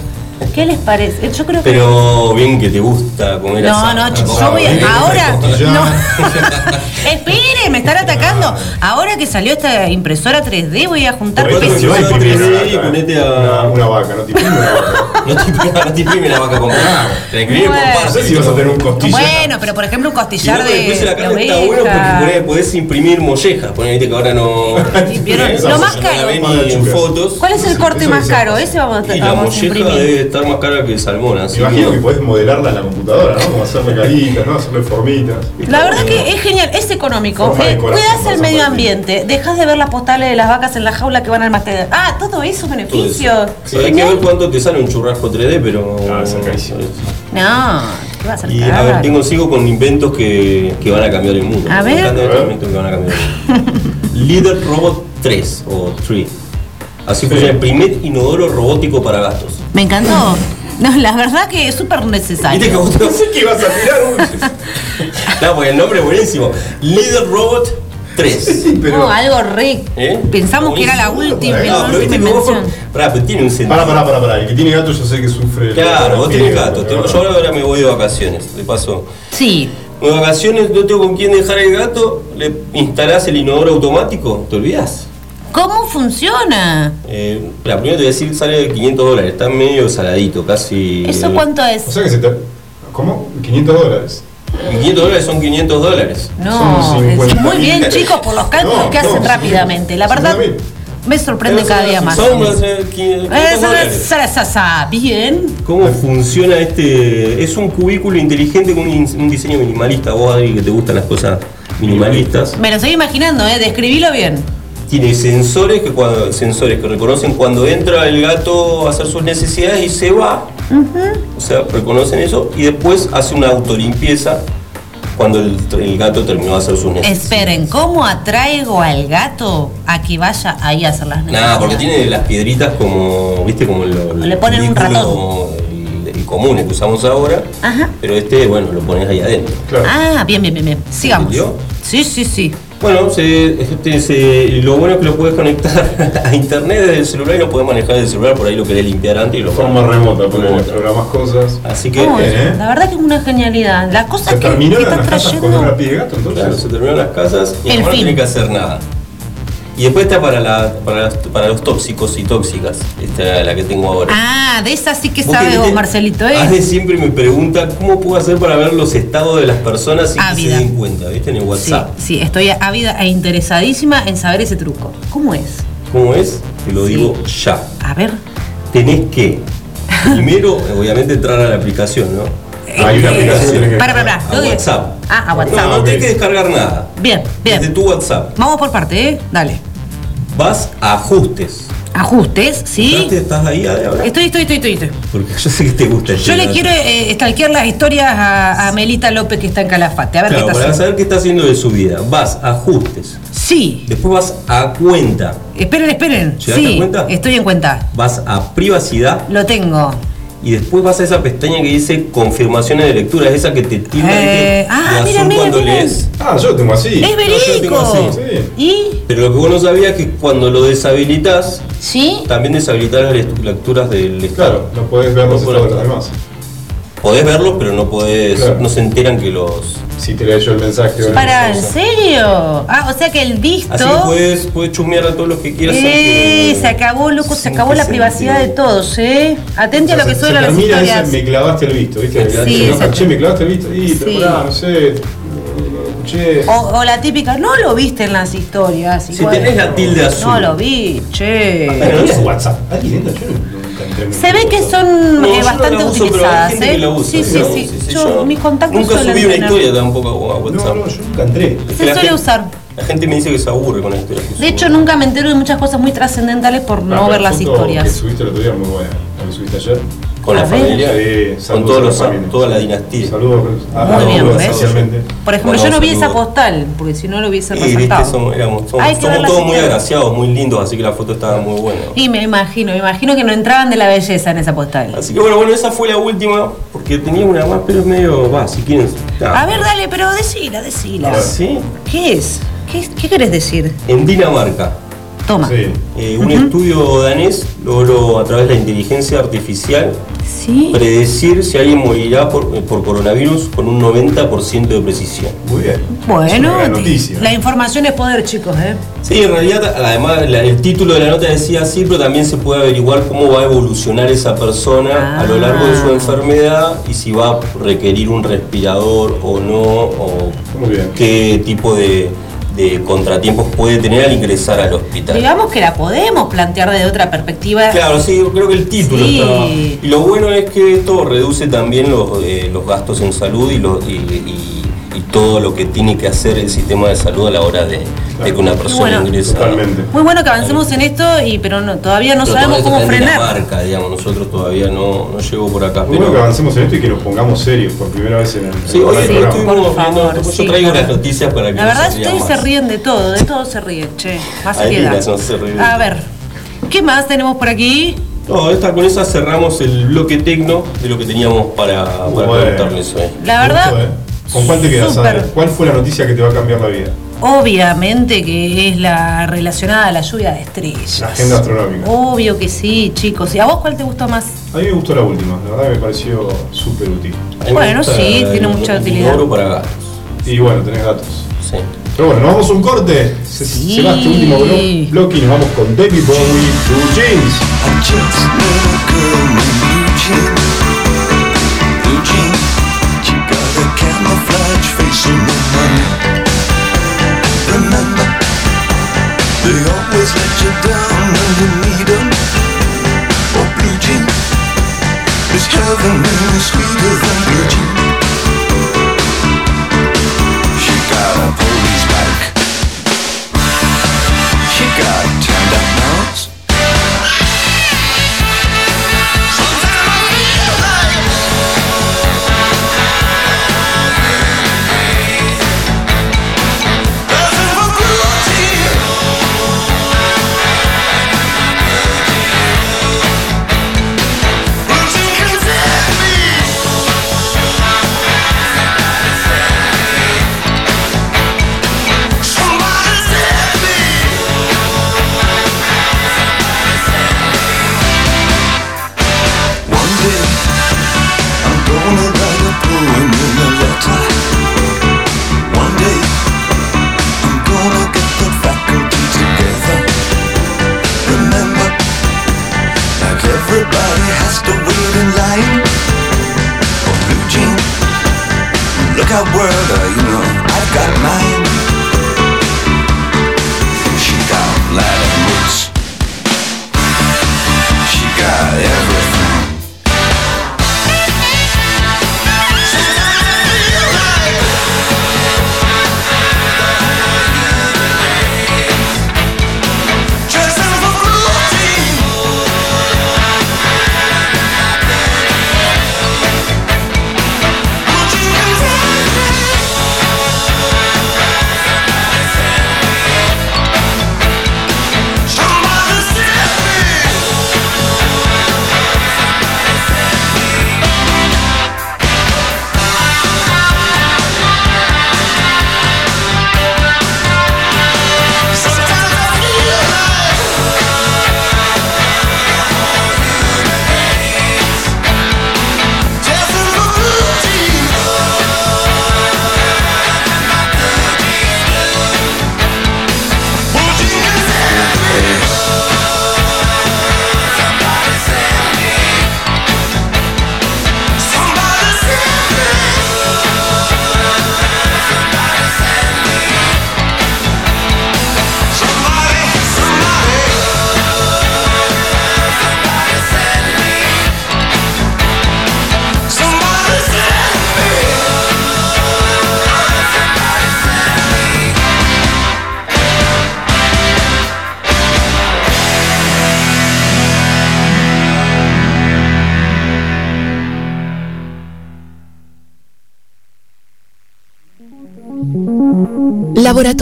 ¿Qué les parece? Yo creo que. Pero bien que te gusta comer No, asado. no, chicos, yo voy a- ahora. No. Espere, me están atacando. Ahora que salió esta impresora 3D, voy a juntar pesos. si vas a imprimir una 3D y vaca, ponete Una, a. una vaca, no te imprime una vaca. No te imprime, no te imprime la vaca comprada. Te la imprime Bueno. por No sé si vas a tener un costilla. Bueno, pero por ejemplo un Si costillar no, de, después la carne está bueno porque podés, imprimir mollejas. Poné, viste que ahora no. Lo no más caro. fotos. ¿Cuál es el corte más caro? Ese vamos a, imprimir. Estar más cara que el salmón. Así Me imagino que- que podés modelarla en la computadora, ¿no? Como hacerle caritas, ¿no? Hacerle formitas. La verdad que es genial, es económico. Eh, cuidas el medio ambiente, dejas de ver las postales de las vacas en la jaula que van al matadero. Ah, todo eso beneficios. Sí, hay que ver cuánto te sale un churrasco 3D, pero. Ah, es carísimo. No, ¿qué va a ser Y a ver, tengo sigo con inventos que, que van a cambiar el mundo. A ver. inventos que van a cambiar el mundo. Líder Robot 3 o 3. Así fue el primer inodoro robótico para gastos. Me encantó. No, la verdad que es súper necesario. ¿Viste que vos te No sé qué ibas a tirar, No, porque el nombre es buenísimo. Líder Robot 3. pero. No, algo re. ¿Eh? Pensamos que era la última, No, pero viste que vos. Pará, pero tiene un sentido. Pará, pará, pará, pará. El que tiene gato yo sé que sufre. Claro, vos tenés gato. pero- Yo ahora me voy de vacaciones. De paso. Sí. De vacaciones, no tengo con quién dejar el gato. Le instalás el inodoro automático. ¿Te olvidás? ¿Cómo funciona? Eh, la primera te voy a decir sale 500 dólares, está medio saladito, casi. ¿Eso cuánto O es? sea que se te. ¿Cómo? 500 dólares. Y 500 dólares son 500 dólares. No, Son es 50.000. muy bien, chicos, por los cálculos No, que hacen no, rápidamente. La verdad, 50.000. Me sorprende cada día más. Son más, eh, qui- 500 Eh, dólares. sa- sa- sa- sa- Bien. ¿Cómo funciona este? Es un cubículo inteligente con un diseño minimalista. Vos, Adri, que te gustan las cosas minimalistas. Me lo estoy imaginando, ¿eh? Describilo bien. Tiene sensores que cuando sensores que reconocen cuando entra el gato a hacer sus necesidades y se va. O sea, reconocen eso y después hace una autolimpieza cuando el, el gato terminó de hacer sus necesidades. Esperen, ¿cómo atraigo al gato a que vaya ahí a hacer las necesidades? Nada, porque tiene las piedritas como, viste, como lo, Le ponen un vehículo, El, el común que usamos ahora, Ajá. pero este, bueno, lo pones ahí adentro. Ah, bien, bien, bien, bien. Sigamos. ¿Entendió? Sí, sí, sí. Bueno, se- este, se- lo bueno es que lo puedes conectar a internet desde el celular y lo puedes manejar desde el celular, por ahí lo querés limpiar antes y lo Forma remota, ponele, programas cosas. Así que, Oh, eh, La verdad que es una genialidad. La cosa Se que, terminaron que las casas con trayendo. una pie de gato, entonces. claro, se terminaron las casas y El ahora no tiene que hacer nada. Y después está para, la, para, las- para los tóxicos y tóxicas, esta es la que tengo ahora. Ah, de esa sí que sabes que vos, Marcelito, Hace ¿eh? siempre me pregunta cómo puedo hacer para ver los estados de las personas sin que Ávida. se den cuenta, ¿viste? En el Sí, WhatsApp. sí, estoy ávida e interesadísima en saber ese truco. ¿Cómo es? ¿Cómo es? Te lo digo ya. A ver. Tenés que, primero, obviamente, entrar a la aplicación, ¿no? Hay una aplicación que tenés que Para, para, para. WhatsApp. Ah, a WhatsApp. No, no tenés que descargar nada. Bien, bien. Desde tu WhatsApp. Vamos por parte, ¿eh? Dale. Vas a ajustes. Ajustes, ¿sí? ¿Estás, ahí ahora? Estoy, estoy, estoy, estoy. estoy. Porque yo sé que te gusta Yo le quiero eh, stalkear las historias a, Melita López que está en Calafate. A ver qué está para saber qué está haciendo de su vida. Vas a ajustes. Sí. Después vas a cuenta. Esperen, esperen. ¿Llegaste Sí, cuenta? estoy en cuenta. Vas a privacidad. Lo tengo. Y después vas a esa pestaña que dice confirmaciones de lectura, es esa que te tilda Eh, ah, de mira, azul mira, cuando mira. lees. Ah, yo lo tengo así. Es No, yo lo tengo verídico. así. ¿Y? Pero lo que vos no sabías es que cuando lo deshabilitas, ¿Sí? también deshabilitas las lect- lecturas del estado. Claro, no podés ver los No estados de podés- los demás. Podés verlos, pero no podés, Claro. no se enteran que los. Si te leo yo el mensaje. o Para, no ¿en serio? Ah, o sea que el visto. Así puedes, puedes chusmear a todos los que quieras. Eh, se acabó, loco, se acabó la privacidad de todos, ¿eh? Atente a lo que se las historias. me clavaste el visto, ¿viste? Sí, exacto. che, me clavaste el visto. Y, pero Sí. pará, no sé. no escuché. O, o la típica, no lo viste en las historias. Si igual. tenés la tilde azul. No lo vi, che. Pero no es WhatsApp. Entra, yo Se ve que son No, eh, yo no bastante uso, utilizadas, que ¿eh? la usa, sí, sí, sí. usa, sí, Yo, mis contactos Nunca subí una historia tampoco a WhatsApp. No, no, yo nunca entré. Se suele gente- usar. La gente me dice que se aburre con las historias. que De subo. hecho, nunca me entero de muchas cosas muy trascendentales por no Ah, ver pero las foto Que historias. subiste el otro día muy buena. ¿La que subiste ayer? Con la ver. familia, Sí, con saludos todos la los, familia. toda la dinastía. Saludos. a- Muy bien, especialmente. Por ejemplo, Bueno, yo no vi esa saludos. postal, porque si no lo hubiese Y viste, resaltado. somos, éramos- somos- todos muy agraciados, muy lindos, así que la foto estaba muy buena. Y me imagino, me imagino que no entraban de la belleza en esa postal. Así que bueno, bueno, esa fue la última, porque tenía una más, pero es medio, va, si quieren. A ver, dale, pero decila, decila. ¿Sí? ¿Qué es? ¿Qué, qué querés decir? En Dinamarca, Toma. Sí. eh, un estudio danés logró a través de la inteligencia artificial Sí. predecir si alguien morirá por, eh, por coronavirus con un 90% de precisión. Muy bien. Bueno, noticia. la información es poder, chicos, ¿eh? Sí, en realidad, además, la- el título de la nota decía así, pero también se puede averiguar cómo va a evolucionar esa persona a lo largo de su Ah. enfermedad y si va a requerir un respirador o no, o Muy bien. qué tipo de, de contratiempos puede tener al ingresar al hospital. Digamos que la podemos plantear desde otra perspectiva. Claro, sí, yo creo que el título Sí. estaba. Y lo bueno es que esto reduce también los, eh, los gastos en salud y, los- y- y- y todo lo que tiene que hacer el sistema de salud a la hora de, de que una persona bueno. ingresa. Totalmente. Muy bueno que avancemos en esto, y pero no, todavía no Pero sabemos cómo frenar. Dinamarca, digamos, nosotros todavía no, no llegó por acá. Muy bueno que Pero, avancemos en esto y que nos pongamos serios por primera vez en el, sí, hoy Por viendo, favor, yo sí, traigo claro. las noticias para que La verdad, se ustedes se ríen de todo, de todo se ríen, che. Más seriedad. no se ríen. A ver, ¿qué más tenemos por aquí? No, esta, con esa cerramos el bloque tecno de lo que teníamos para, para Bueno. preguntarles hoy. La verdad, ¿eh? ¿Con cuál te quedas? ¿Cuál fue la noticia que te va a cambiar la vida? Obviamente que es la relacionada a la lluvia de estrellas. La agenda astronómica. Obvio que sí, chicos. ¿Y a vos cuál te gustó más? A mí me gustó la última, la verdad que me pareció súper útil. Me Bueno, sí, tiene el- mucha el utilidad. oro para gatos. Y bueno, tenés datos. Sí. Pero bueno, nos vamos a un corte. Se, Sí. se va este último blo- bloque y nos vamos con David Bowie, Blue Jeans. Blue Jeans. They always let you down when you need 'em. Or blue jean. Is heaven any sweeter than blue jean?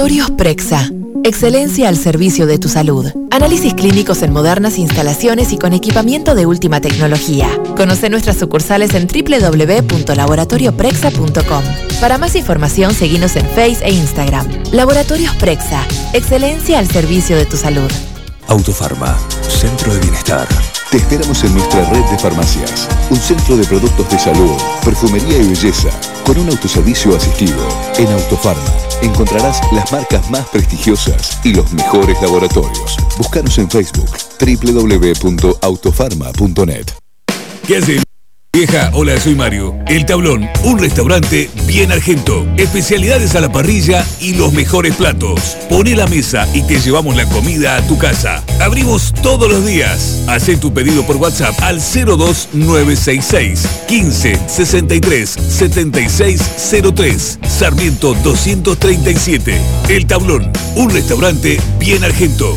Laboratorios Prexa. Excelencia al servicio de tu salud. Análisis clínicos en modernas instalaciones y con equipamiento de última tecnología. Conoce nuestras sucursales en www.laboratorioprexa.com. Para más información, seguinos en Face e Instagram. Laboratorios Prexa. Excelencia al servicio de tu salud. Autofarma, Centro de Bienestar. Te esperamos en nuestra red de farmacias. Un centro de productos de salud, perfumería y belleza, con un autoservicio asistido. En Autofarma encontrarás las marcas más prestigiosas y los mejores laboratorios. Búscanos en Facebook www.autofarma.net. Vieja, hola, soy Mario. El Tablón, un restaurante bien argento. Especialidades a la parrilla y los mejores platos. Pone la mesa y te llevamos la comida a tu casa. Abrimos todos los días. Haz tu pedido por WhatsApp al 02966 15 63 76 03. Sarmiento 237. El Tablón, un restaurante bien argento.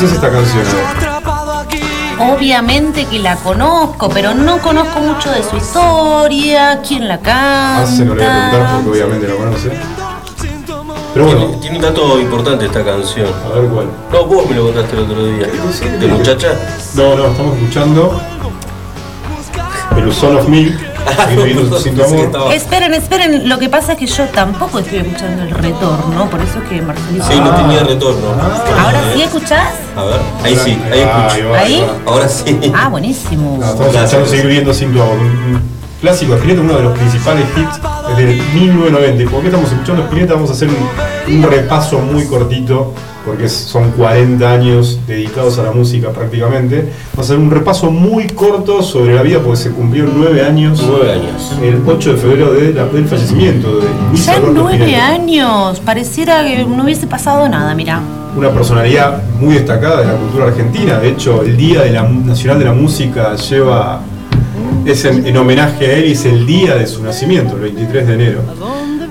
Conoces esta canción. Obviamente que la conozco, pero no conozco mucho de su historia, quién la canta. Ah, se lo voy a preguntar porque obviamente lo conoce. Pero bueno, Tiene, tiene un dato importante esta canción. a ver cuál. No, vos me lo contaste el otro día. ¿De muchacha? No, no, estamos escuchando el Son of Me, Esperen, esperen, lo que pasa es que yo tampoco estoy escuchando el retorno, por eso que Marcelito. Sí, no tenía retorno. ¿Ahora sí escuchás? A ver, ahí sí, ahí escucho. ¿Ahí? Ahora sí. Ah, buenísimo. Estamos escuchando seguir viviendo sin clásico Spinetta, uno de los principales hits desde 1990. ¿Y ¿Por qué estamos escuchando Spinetta? Vamos a hacer un, un repaso muy cortito, porque son 40 años dedicados a la música prácticamente. Vamos a hacer un repaso muy corto sobre la vida, porque se cumplieron 9 años. 9 años. El 8 de febrero de la- del fallecimiento de Luis Ya Alberto nueve Spinetta. años, pareciera que no hubiese pasado nada, mira. una personalidad muy destacada de la cultura argentina. De hecho, el Día de la, Nacional de la Música lleva. Es en, en homenaje a él y es el día de su nacimiento, el 23 de enero.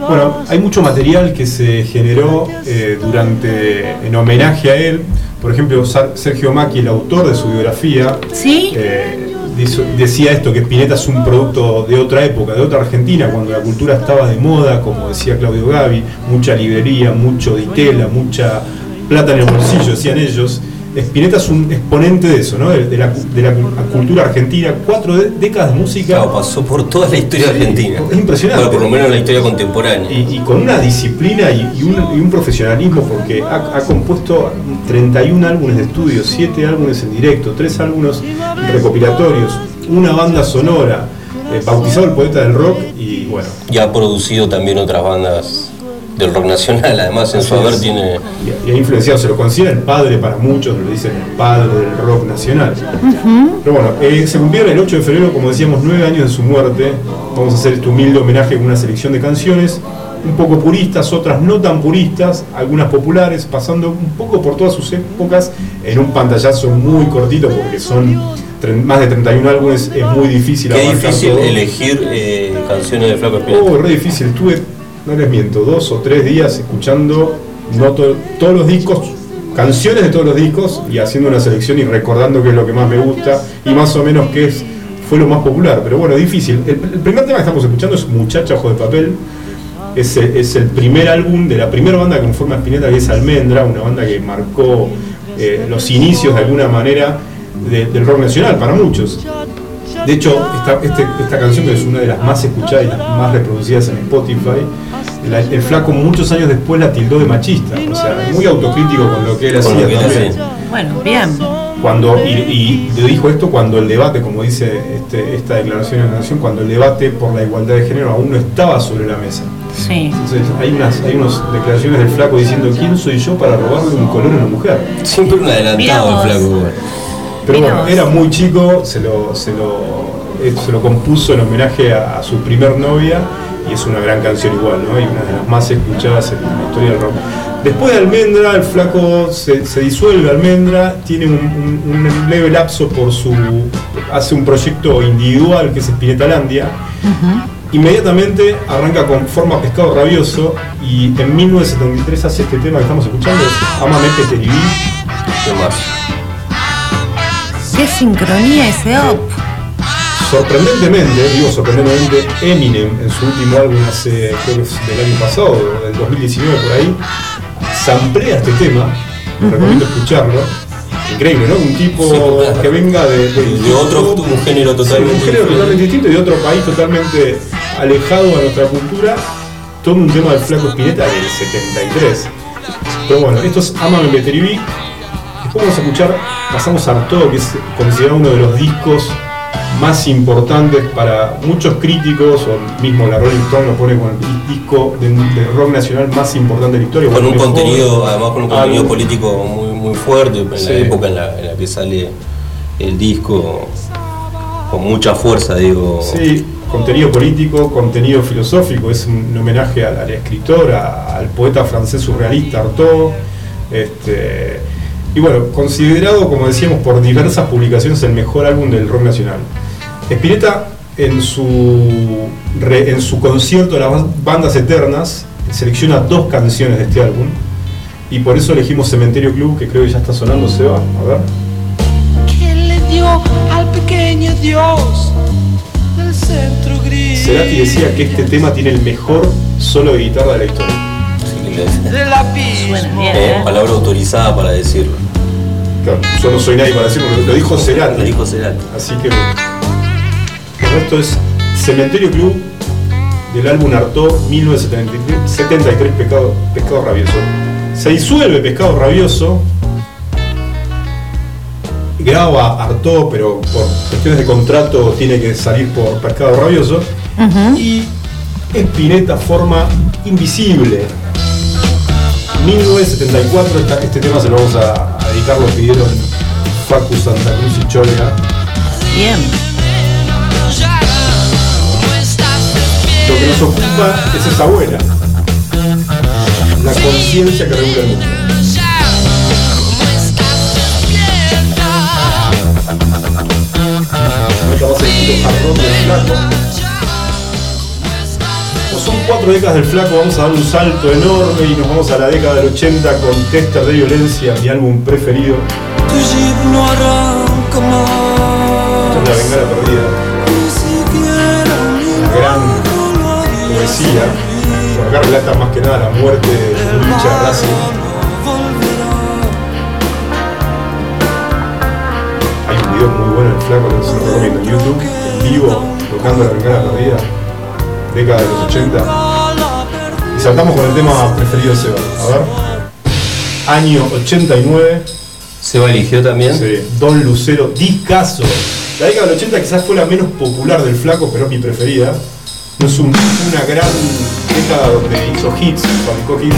Bueno, hay mucho material que se generó eh, durante. en homenaje a él. Por ejemplo, Sergio Macchi, el autor de su biografía, ¿Sí? eh, dice- decía esto, que Spinetta es un producto de otra época, de otra Argentina, cuando la cultura estaba de moda, como decía Claudio Gavi, mucha librería, mucho ditela, mucha plata en el bolsillo, decían ellos. Spinetta es un exponente de eso, ¿no? de, la, cu- de la cultura argentina, cuatro de- décadas de música. Claro, pasó por toda la historia argentina. Es impresionante. Bueno, por lo menos la historia contemporánea. Y, y con una disciplina y, y un, y un profesionalismo, porque ha, ha compuesto 31 álbumes de estudio, 7 álbumes en directo, 3 álbumes recopilatorios, una banda sonora, eh, bautizado el poeta del rock y bueno. Y ha producido también otras bandas del rock nacional. Además, en su haber es. tiene. Y, y ha influenciado, se lo considera el padre para muchos, lo dicen el padre del rock nacional. Pero bueno, eh, se cumplieron el 8 de febrero, como decíamos, nueve años de su muerte. Vamos a hacer este humilde homenaje con una selección de canciones, un poco puristas, otras no tan puristas, algunas populares, pasando un poco por todas sus épocas en un pantallazo muy cortito, porque son más de 31 álbumes, es muy difícil Qué abarcar difícil todo. elegir eh, canciones de Flaco Espineta. Oh, re difícil. Estuve, no les miento, dos o tres días escuchando no to- todos los discos, canciones de todos los discos y haciendo una selección y recordando qué es lo que más me gusta y más o menos qué es, fue lo más popular. Pero bueno, difícil. El, primer tema que estamos escuchando es Muchacha Ojo de Papel. Es, el- es el primer álbum de la primera banda que conforma Spinetta, que es Almendra, una banda que marcó eh, los inicios de alguna manera de- del rock nacional para muchos. De hecho, esta, este- esta canción, que es una de las más escuchadas y las más reproducidas en Spotify, la- el flaco muchos años después la tildó de machista. O sea, muy autocrítico con lo que él hacía también. Bueno, bien. Cuando, y, y le dijo esto cuando el debate, como dice este- esta declaración en la Nación, cuando el debate por la igualdad de género aún no estaba sobre la mesa. Sí. Entonces, hay unas, hay unas declaraciones del flaco diciendo, ¿quién soy yo para robarle un color a una mujer? Siempre un adelantado el Flaco. Pero bueno, era muy chico, se lo, se lo, eh, se lo compuso en homenaje a, a su primer novia y es una gran canción igual, ¿no? Y una de las más escuchadas en la historia del rock. Después de Almendra, el flaco se, se disuelve Almendra, tiene un, un- un leve lapso por su. hace un proyecto individual que es Spinetalandia. Inmediatamente arranca con Forma Pescado Rabioso y en 1973 hace este tema que estamos escuchando, es Amame que te viví. ¿Qué más? Qué sincronía ese op. Sorprendentemente, digo sorprendentemente, Eminem en su último álbum hace, creo que es del año pasado, del 2019 por ahí, samplea este tema, recomiendo escucharlo. Increíble, ¿no? Un tipo Sí, claro. que venga de, de, De otro un género totalmente un género totalmente distinto y de otro país totalmente alejado a nuestra cultura. Todo un tema del flaco Spinetta del 73. Pero bueno, esto es Amame Beteriví. Después vamos a escuchar, pasamos a Artaud, que es considerado uno de los discos más importantes para muchos críticos, o mismo la Rolling Stone lo pone como el disco de, de rock nacional más importante de la historia. Con un contenido, además con un contenido político muy, muy fuerte, en Sí. la época en la, en la que sale el disco, con mucha fuerza, digo. Sí, contenido político, contenido filosófico, es un homenaje a la, a la escritora, al poeta francés surrealista Artaud. Este, y bueno, considerado, como decíamos, por diversas publicaciones el mejor álbum del rock nacional. Spinetta, en su, re- en su concierto de las bandas eternas, selecciona dos canciones de este álbum. Y por eso elegimos Cementerio Club, que creo que ya está sonando, se va. A ver. ¿Quién le dio al pequeño Dios del centro gris? Cerati decía que este tema tiene el mejor solo de guitarra de la historia. Eh, palabra autorizada para decirlo. Claro, yo no soy nadie para decirlo, lo, lo dijo Cerati. Lo dijo Cerati. Así que. El resto es Cementerio Club del álbum Artaud 1973 Pescado, Pescado Rabioso. Se disuelve Pescado Rabioso. Graba Artaud, pero por cuestiones de contrato tiene que salir por Pescado Rabioso. Y Spinetta forma Invisible. 1974, esta- este tema se lo vamos a, a dedicar, lo pidieron Facu Santa Cruz y Cholga. Bien. Nos ocupa es esa abuela. La conciencia que regula el mundo. El del flaco. Son cuatro décadas del flaco, vamos a dar un salto enorme y nos vamos a la década del 80 con Tester de Violencia, mi álbum preferido. Esta es La Bengala Perdida. Poesía. Por acá relata más que nada la muerte de de Racing. Hay un video muy bueno del flaco que se lo recomiendo en YouTube, en vivo, tocando la Bengala Perdida, década de los 80. Y saltamos con el tema preferido de Seba. A ver. Año 89. Seba eligió también. Sí, Don Lucero, discaso. La década del 80 quizás fue la menos popular del flaco, pero es mi preferida. No es un- una gran década donde hizo hits, fabricó hits.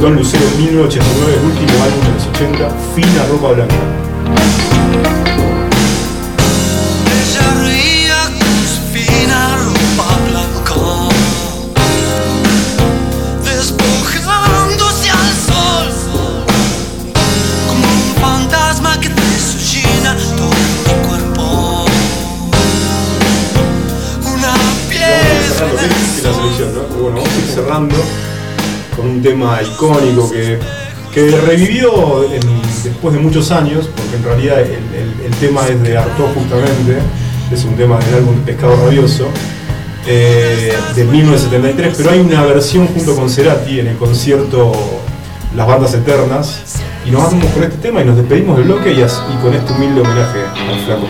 Don Lucero 1989, el último álbum de los 80, fina ropa blanca. Un tema icónico que, que revivió en- después de muchos años, porque en realidad el, el- el tema es de Artaud justamente, es un tema del álbum Pescado Rabioso, eh, de 1973, pero hay una versión junto con Cerati en el concierto Las Bandas Eternas, y nos vamos con este tema y nos despedimos del bloque y, as- y con este humilde homenaje al flaco.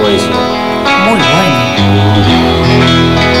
Buenísimo. Muy bueno.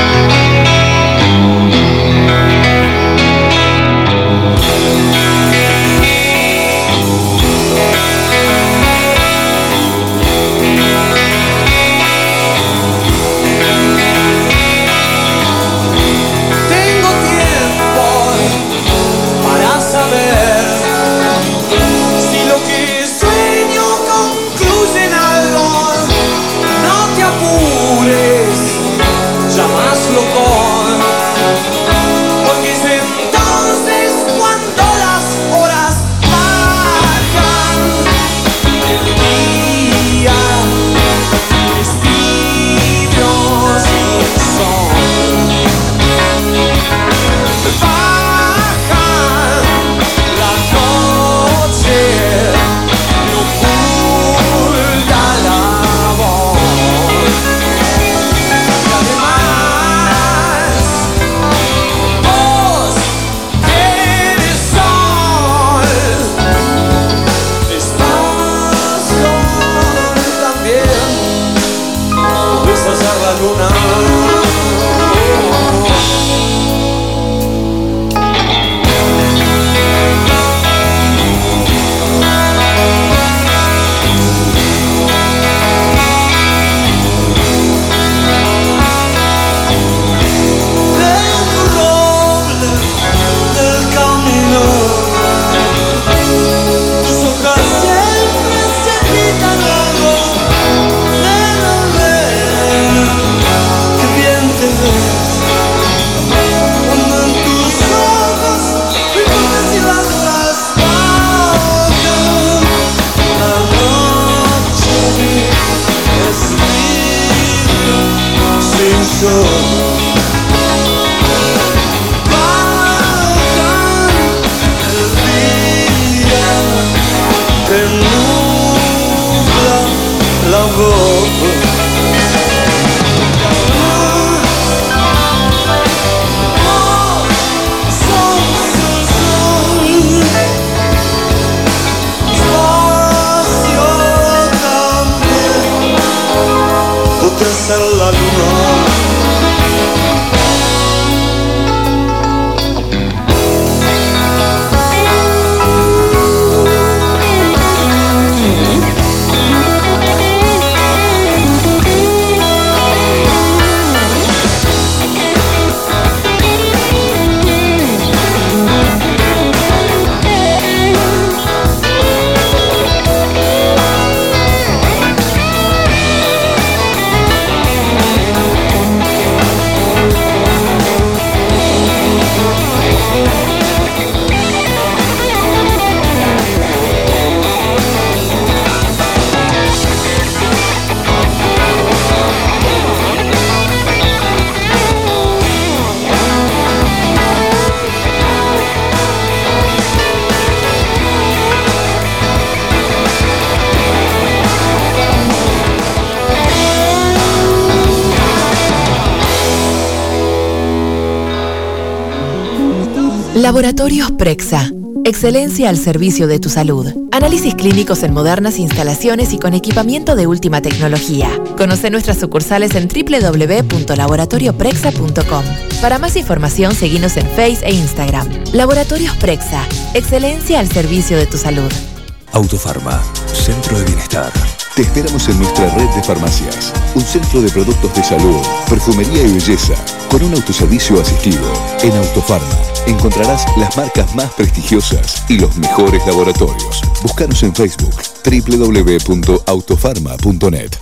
Laboratorios Prexa. Excelencia al servicio de tu salud. Análisis clínicos en modernas instalaciones y con equipamiento de última tecnología. Conoce nuestras sucursales en www.laboratorioprexa.com. Para más información, seguinos en Face e Instagram. Laboratorios Prexa. Excelencia al servicio de tu salud. Autofarma, Centro de Bienestar. Te esperamos en nuestra red de farmacias. Un centro de productos de salud, perfumería y belleza, con un autoservicio asistido. En Autofarma encontrarás las marcas más prestigiosas y los mejores laboratorios. Búscanos en Facebook www.autofarma.net.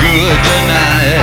Good tonight.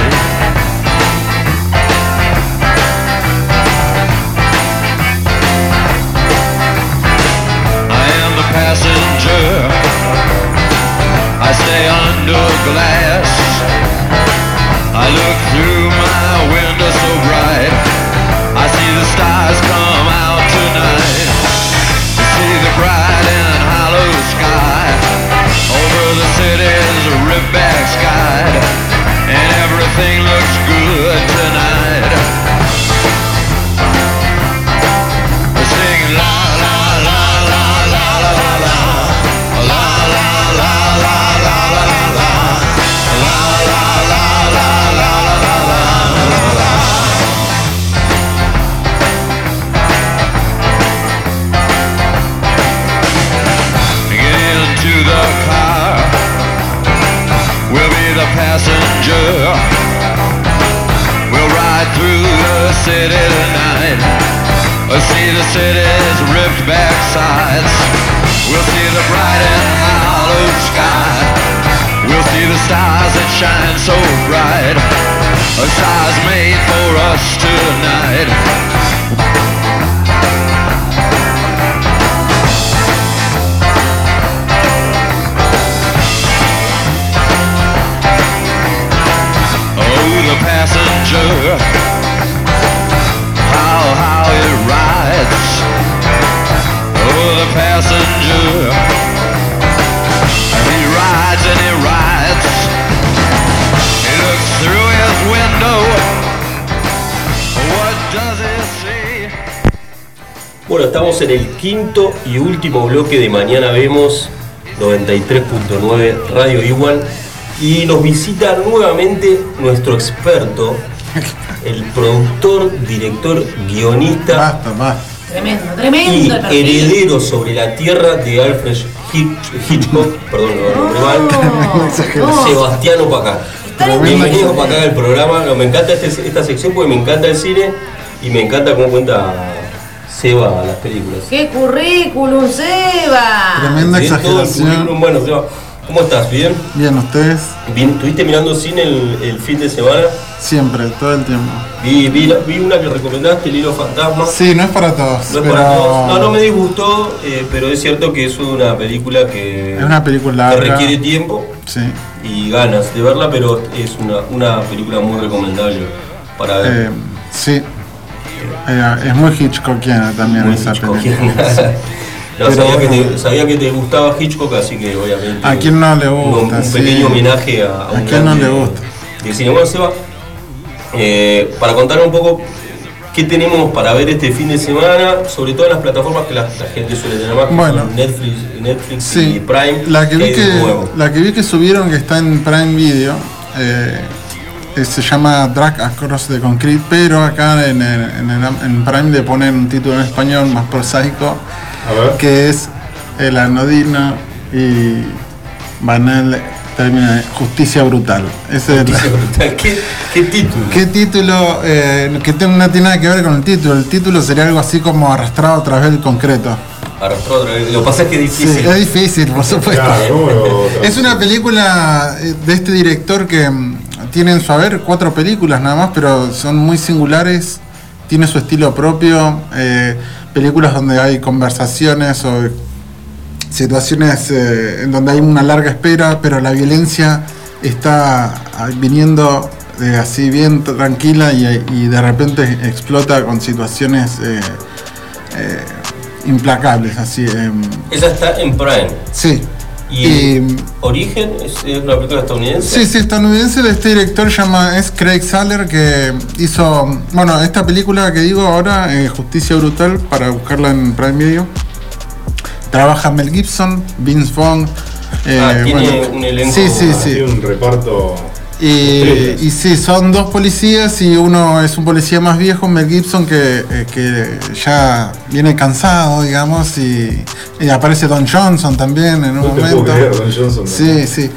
Quinto y último bloque de Mañana Vemos 93.9 Radio Igual y nos visita nuevamente nuestro experto, el productor, director, guionista Basta, basta. Tremendo, y tremendo perfil. heredero sobre la tierra de Alfred Hitch- Hitchcock, perdón, lo nombré mal, exageración. Sebastiano Pacá. Bienvenido Pacá al programa, No, me encanta este- esta sección porque me encanta el cine y me encanta cómo cuenta Seba las películas. ¡Qué currículum, Seba! Tremenda Bien, todo el exageración. currículum. Bueno, Seba, ¿cómo estás? ¿Bien? Bien, ustedes Bien, ¿Estuviste mirando cine el, el fin de semana? siempre, todo el tiempo. Vi, vi, la- vi una que recomendaste, El Hilo Fantasma. Sí, no es para todos. No es pero para todos. No, no me disgustó, eh, pero es cierto que es una película que, Es una película que larga. requiere tiempo Sí. y ganas de verla, pero es una, una película muy recomendable para ver. Eh, sí. Eh, es muy Hitchcockiana también Muy esa Hitchcockiana. película. No, sabía, que te, sabía que te gustaba Hitchcock, así que obviamente. ¿A quién no le gusta? Un, pequeño homenaje a, a un ¿A quién no le gusta? del cine. Bueno, Seba, eh, para contar un poco qué tenemos para ver este fin de semana, sobre todo en las plataformas que la, la gente suele tener más, Bueno. Netflix, Netflix Sí. y Prime. La que, ¿qué vi de que, la que vi que subieron que está en Prime Video eh, eh, se llama Drag Across the Concrete, pero acá en, el- en el- en Prime le ponen un título en español más prosaico, que es El anodino y banal término de Justicia Brutal. Ese es el- ¿Qué, qué título? ¿Qué título? eh, que no tiene nada que ver con el título. El título sería algo así como arrastrado a través del concreto. Lo que pasa es que es Sí, difícil. es difícil, por supuesto. Claro, ¿cómo lo es una película eh, de este director que mm, tiene en su haber cuatro películas nada más, pero son muy singulares. Tiene su estilo propio. eh, películas donde hay conversaciones o situaciones eh, en donde hay una larga espera, pero la violencia está viniendo eh, así bien tranquila y, y de repente explota con situaciones eh, implacables, así. em, Esa está en Prime. sí. ¿Y Y- Origen es, una película estadounidense? Sí, sí, estadounidense de este director llama, es Craig Saller que hizo, bueno, esta película que digo ahora, eh, Justicia Brutal, para buscarla en Prime Video. Trabaja Mel Gibson, Vince Vaughn. eh, Ah, tiene bueno, un elenco. Sí, sí, sí. Tiene un reparto. Y, y sí, son dos policías y uno es un policía más viejo, Mel Gibson, que, eh, que ya viene cansado, digamos, y, y aparece Don Johnson también en un No te momento. puedo creer, Don Johnson. Sí, sí.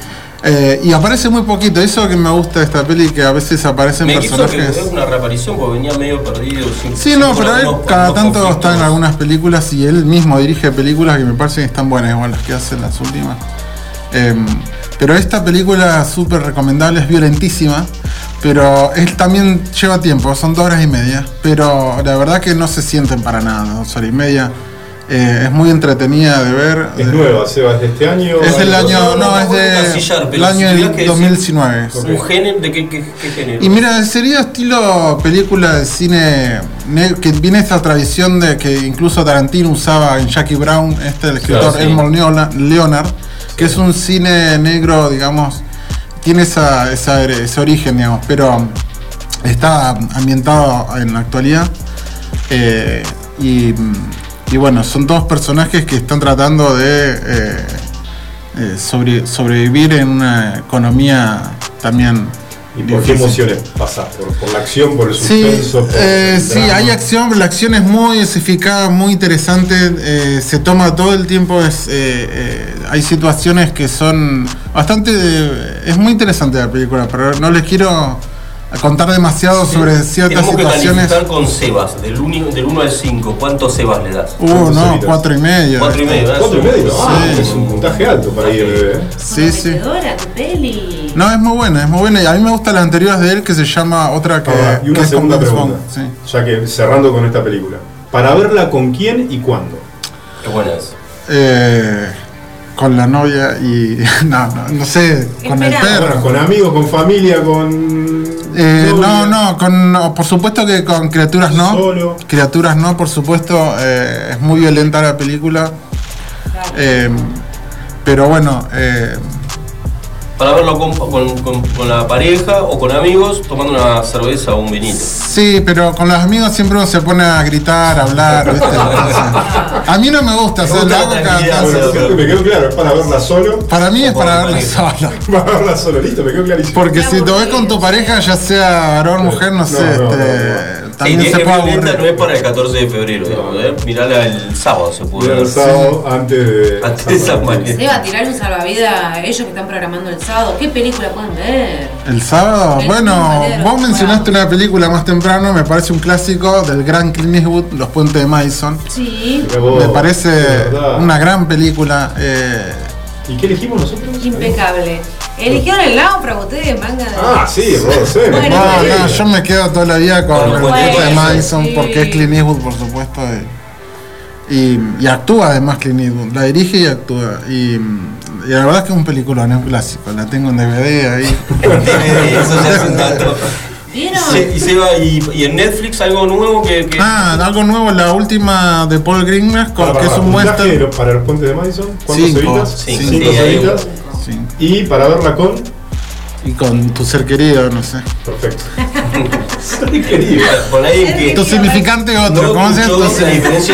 Eh, y aparece muy poquito, eso que me gusta de esta peli, que a veces aparecen Me que personajes... es una reaparición porque venía medio perdido. sin- Sí, sin no, pero él cada tanto conflictos. está en algunas películas y él mismo dirige películas que me parecen que están buenas, igual las que hacen las últimas. Em, pero esta película súper recomendable, es violentísima, pero él también lleva tiempo, son dos horas y media, pero la verdad que no se sienten para nada, dos horas y media. Eh, es muy entretenida de ver. Es nueva, Seba, es de este año. Es del Hay- año, no, es de pero el año tuvieras que decir 2019. ¿Un género? ¿De qué, qué, qué género? Y mira, sería estilo película de cine ne- que viene esta tradición de que incluso Tarantino usaba en Jackie Brown, este el escritor Claro, sí. Elmore Leona- Leonard, que es un cine negro, digamos, tiene esa, ese origen, digamos, pero está ambientado en la actualidad. eh, y, y bueno, son todos personajes que están tratando de eh, eh, sobre- sobrevivir en una economía también ¿Y por qué emociones pasa? ¿Por, por la acción, por el Sí, suspenso? por eh, el sí, hay acción, la acción es muy esificada, muy interesante, eh, se toma todo el tiempo, es, eh, eh, hay situaciones que son bastante, eh, es muy interesante la película, pero no les quiero contar demasiado sobre ciertas Tenemos que situaciones. calificar con Sebas, del 1 del uno al 5. ¿Cuántos Sebas le das? Uh, no, cuatro y medio. Cuatro y medio, ¿verdad? Cuatro y medio, ah, Sí. es un puntaje alto para ir. eh. Sí, sí. Prometedora, tu peli. No, es muy buena, es muy buena. Y a mí me gustan las anteriores de él que se llama otra que, Ahora, y una es segunda Vince pregunta, sí. ya que cerrando con esta película. ¿Para verla con quién y cuándo? Qué buena es. Eh, con la novia y. No, no, no sé, con el perro. Bueno, con amigos, con familia, con. Eh, novia. no, no, con, no, por supuesto que con criaturas no. Solo. Criaturas no, por supuesto. eh, es muy violenta la película. Eh, pero bueno, eh, Para verlo con, con, con- con la pareja o con amigos tomando una cerveza o un vinito. sí, pero con los amigos siempre uno se pone a gritar, a hablar. ¿viste? A mí no me gusta. Bueno, creo que me quedó claro, es para verla solo. Para mí es para verla solo. Para verla solo, listo, me quedó clarísimo. Porque si te ves con tu pareja, ya sea varón, mujer, no sé, no, no, este, también es se puede violenta, no aburrir. es para el 14 de febrero, digamos, ¿eh? Mirala el sábado se puede Mira ver. el sábado antes de. Antes de San Valentín. Seba, tirar un salvavidas a ellos que están programando el sábado. ¿Qué película pueden ver? El sábado, El bueno, vos mencionaste una película más temprano, me parece un clásico del gran Clint Eastwood, Los Puentes de Madison. Sí. Me parece una gran película. eh, ¿Y qué elegimos nosotros? Impecable. Eligieron el náufrago ustedes, manga de. Ah, sí, vos, sí. Bueno, no, no, yo me quedo toda la vida con los Puentes de Madison sí. porque es Clint Eastwood, por supuesto. Y, y, y actúa además Clint Eastwood, la dirige y actúa. Y, y la verdad es que es un película, no es un clásico, la tengo en DVD ahí. Eso ya es un dato. ¿Vieron? Se- y, Seba, y, y en Netflix algo nuevo que. que- Ah, algo nuevo, la última de Paul Greengrass, con- Para, que es un western. para los puentes de Madison, ¿cuántos Cinco. cebitas? Cinco, Cinco. Sí. Y para verla con. Y con tu ser querido, no sé. Perfecto. Por ahí que- Tu significante otro. No ¿Cómo se, tu-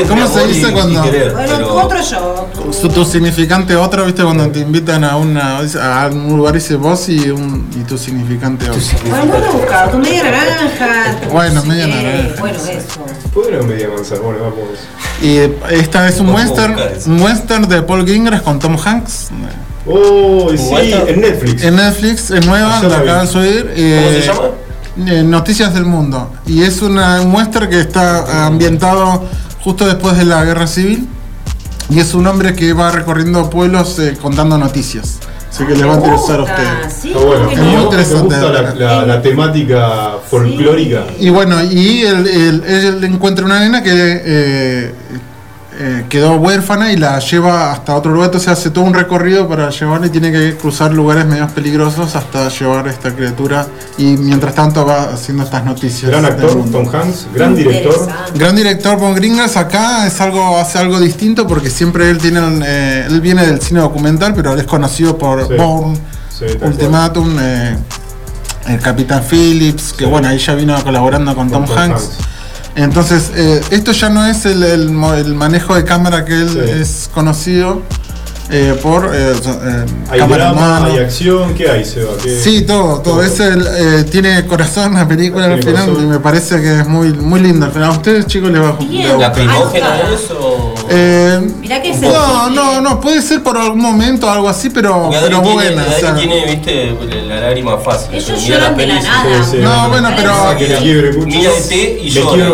¿cómo se y- dice y cuando.? querer, Bueno, pero- otro yo. Tu significante otro, ¿viste? Cuando te invitan a, una, a un lugar dice vos y, un, y tu significante otro. Bueno, no lo buscado. Tu media naranja. Bueno, media naranja. Bueno, eso. Podría media manzana, bueno, vamos. Y esta es un western, un western de Paul Greengrass con Tom Hanks. Oh, sí, en Netflix. En Netflix, es nueva, Ayer la acaban de subir. ¿Cómo se llama? Eh, Noticias del Mundo. Y es una, un western que está ambientado justo después de la guerra civil. Y es un hombre que va recorriendo pueblos eh, contando noticias. Así que les va a interesar a ustedes. Bueno. Es muy ¿Me interesante. gusta la, la- la temática folclórica? Y bueno, y él, él- él encuentra una nena que eh, eh, quedó huérfana y la lleva hasta otro lugar, entonces hace todo un recorrido para llevarla y tiene que cruzar lugares medio peligrosos hasta llevar a esta criatura y mientras tanto va haciendo estas noticias. Gran actor. Tom Hanks, gran director. Gran director Von Gringers acá es algo, hace algo distinto porque siempre él tiene eh, él viene del cine documental, pero él es conocido por Sí. Bourne, Sí, tal Ultimatum, eh, el Capitán Phillips, que bueno, ahí ya vino colaborando con, Tom, Tom Hanks. Hanks. Entonces, eh, esto ya no es el, el mo- el manejo de cámara que él es conocido eh, por eh, eh, Hay cámara drama, mano. hay acción, ¿qué hay, Seba? ¿Qué- Sí, todo, todo. Es el, eh, tiene corazón la película al Tiene final corazón. y me parece que es muy, muy final. ¿A ustedes chicos les va a Bien. les va a ¿La gustar. primógena es o.? Eh, Mirá que es no, no, no, puede ser por algún momento algo así, pero, pero tiene, buena. o Adri sea. tiene, viste, la lágrima fácil. Ellos Mira lloran de la peli y- nada. Sí, sí. No, bueno, pero- que le y llora.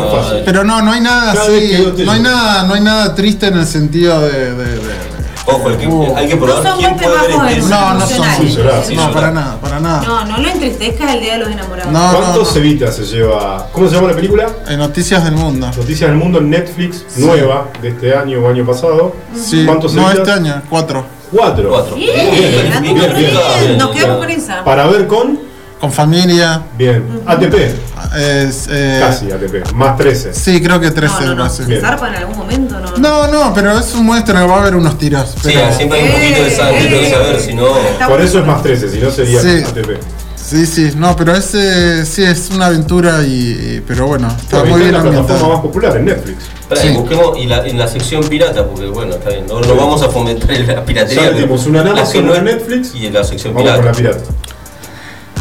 Pero no, no hay nada así, no hay nada, no hay nada triste en el sentido de, de- de- de- Ojo, el que, hay que probar No son quién puede ver este. No, no son emocionales. llorar, Sí, no, para nada, para nada. No, no lo entristezcas el día de los enamorados. No, no, ¿Cuántos no. cevitas se lleva? ¿Cómo se llama la película? Eh, Noticias del mundo. Noticias del Mundo en Netflix, nueva de este año o año pasado. Sí, ¿Cuántos no cevitas? este año, cuatro. Cuatro. Cuatro. Bien, Bien, bien, bien, bien. bien. Nos quedamos con esa. Para ver con. Con familia. Bien. ATP. Es, eh, Casi ATP. Más 13. Sí, creo que No, 13 no, no. casi. ¿Se zarpa en algún momento? No. No, no, pero es un muestra, va a haber unos tiros. Sí, Pero, siempre hay un poquito de sangre, que saber, si no. Está Por eso es más 13, si no sería Sí. ATP. sí, sí, no, pero ese sí es una aventura y, y- pero bueno, está muy bien en la plataforma ambientado. más popular en Netflix. Sí. y busquemos y la, en la sección pirata, porque bueno, está bien, no, no vamos a fomentar la piratería. Ya metimos una en la Amazon, que no es en Netflix. y en la sección Vamos con la pirata.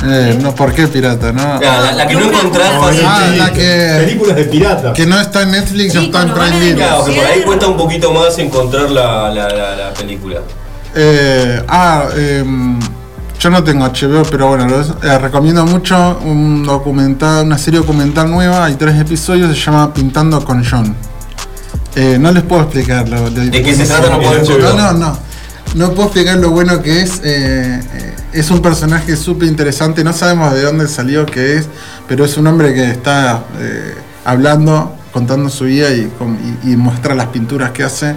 Eh, no, ¿por qué pirata? No. La, la- la que no encontrás No, fácil. Ah, sí, la que- Películas de pirata. Que no está en Netflix, no está en Prime Video. Claro, que por ahí cuesta un poquito más encontrar la, la, la, la película. Eh, ah, em, yo no tengo HBO, pero bueno, lo- eh, recomiendo mucho un documental, una serie documental nueva, hay tres episodios, se llama Pintando con John. Eh, no les puedo explicar lo, lo- ¿De qué se trata? No puedo no, explicar. no, no. Puedo explicar lo bueno que es. eh, eh, es un personaje súper interesante, no sabemos de dónde salió, qué es, pero es un hombre que está eh, hablando, contando su vida y, con- y- y muestra las pinturas que hace.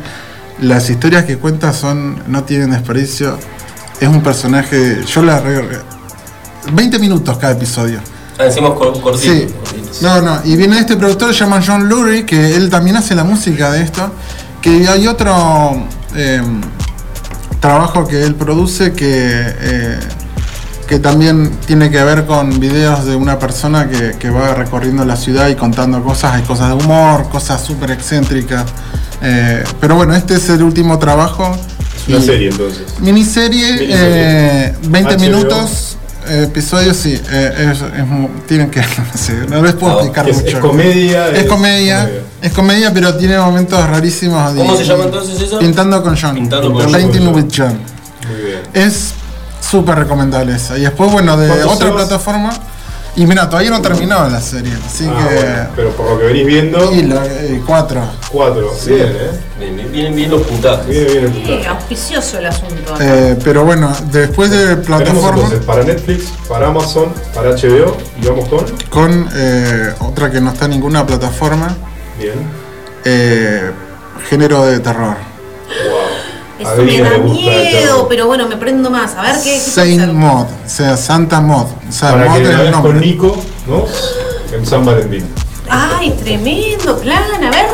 Las historias que cuenta son no tienen desperdicio. Es un personaje, yo la... re- 20 minutos cada episodio. Ah, cor- cortito. Sí. No, no, y viene este productor, se llama John Lurie, que él también hace la música de esto. Que hay otro eh, trabajo que él produce que, eh, que también tiene que ver con videos de una persona que, que va recorriendo la ciudad y contando cosas. Hay cosas de humor, cosas súper excéntricas. Eh, pero bueno, este es el último trabajo. Es una serie entonces. Miniserie, Miniserie. eh, 20 HBO. minutos, eh, episodios, sí. eh, es, es mu- tienen que, no sé, no les puedo explicar es- mucho. es comedia, Es, es comedia, comedia. es comedia, pero tiene momentos rarísimos. de- ¿Cómo se llama entonces eso? Pintando con John. Pintando con Painting John. with John. Muy bien. Es súper recomendable esa. Y después, bueno, de ¿Cuántos otra plataforma. Y mira, todavía no terminó la serie, así Ah, que. bueno, pero por lo que venís viendo, Y la, eh, cuatro. cuatro. Bien, ¿eh? Bien, Vienen bien los puntajes. Bien, bien. Sí, auspicioso el asunto. Eh, pero bueno, después de plataforma. entonces para Netflix, para Amazon, para HBO y vamos con. con eh, otra que no está en ninguna plataforma, Bien. eh, género de terror. Wow. Eso me da miedo, pero bueno, me prendo más. A ver qué. qué Saint? Mod, o sea, Santa Mod. O sea, Para Mod que es el nombre. con Nico, ¿no? En San Valentín. Ay, tremendo plan. A ver.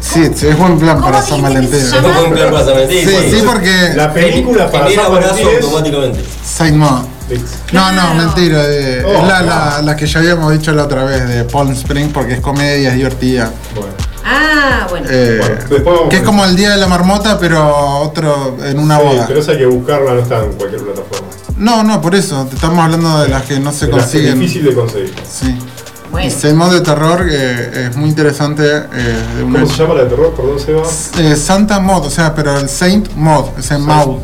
Sí, sí, es buen plan para San Valentín. Es un plan para San Valentín. Sí, bueno. sí, porque La película para San Valentín automáticamente. Saint Mod. No, no, mentira. eh, Oh, es la, claro. la- la que ya habíamos dicho la otra vez de Palm Spring porque es comedia, es divertida. Ah, bueno. Eh, después vamos que es como el Día de la Marmota, pero otro en una Sí, boda. pero esa hay que buscarla, no está en cualquier plataforma. No, no, por eso. Te estamos hablando de las que no se De las que es consiguen. difícil de conseguir. Sí. Bueno. Y Seymour de terror eh, es muy interesante. eh, de una- ¿Cómo se llama la de terror? Perdón, Seba. Eh, Santa Mod, o sea, pero el Saint Mod, ese Maud.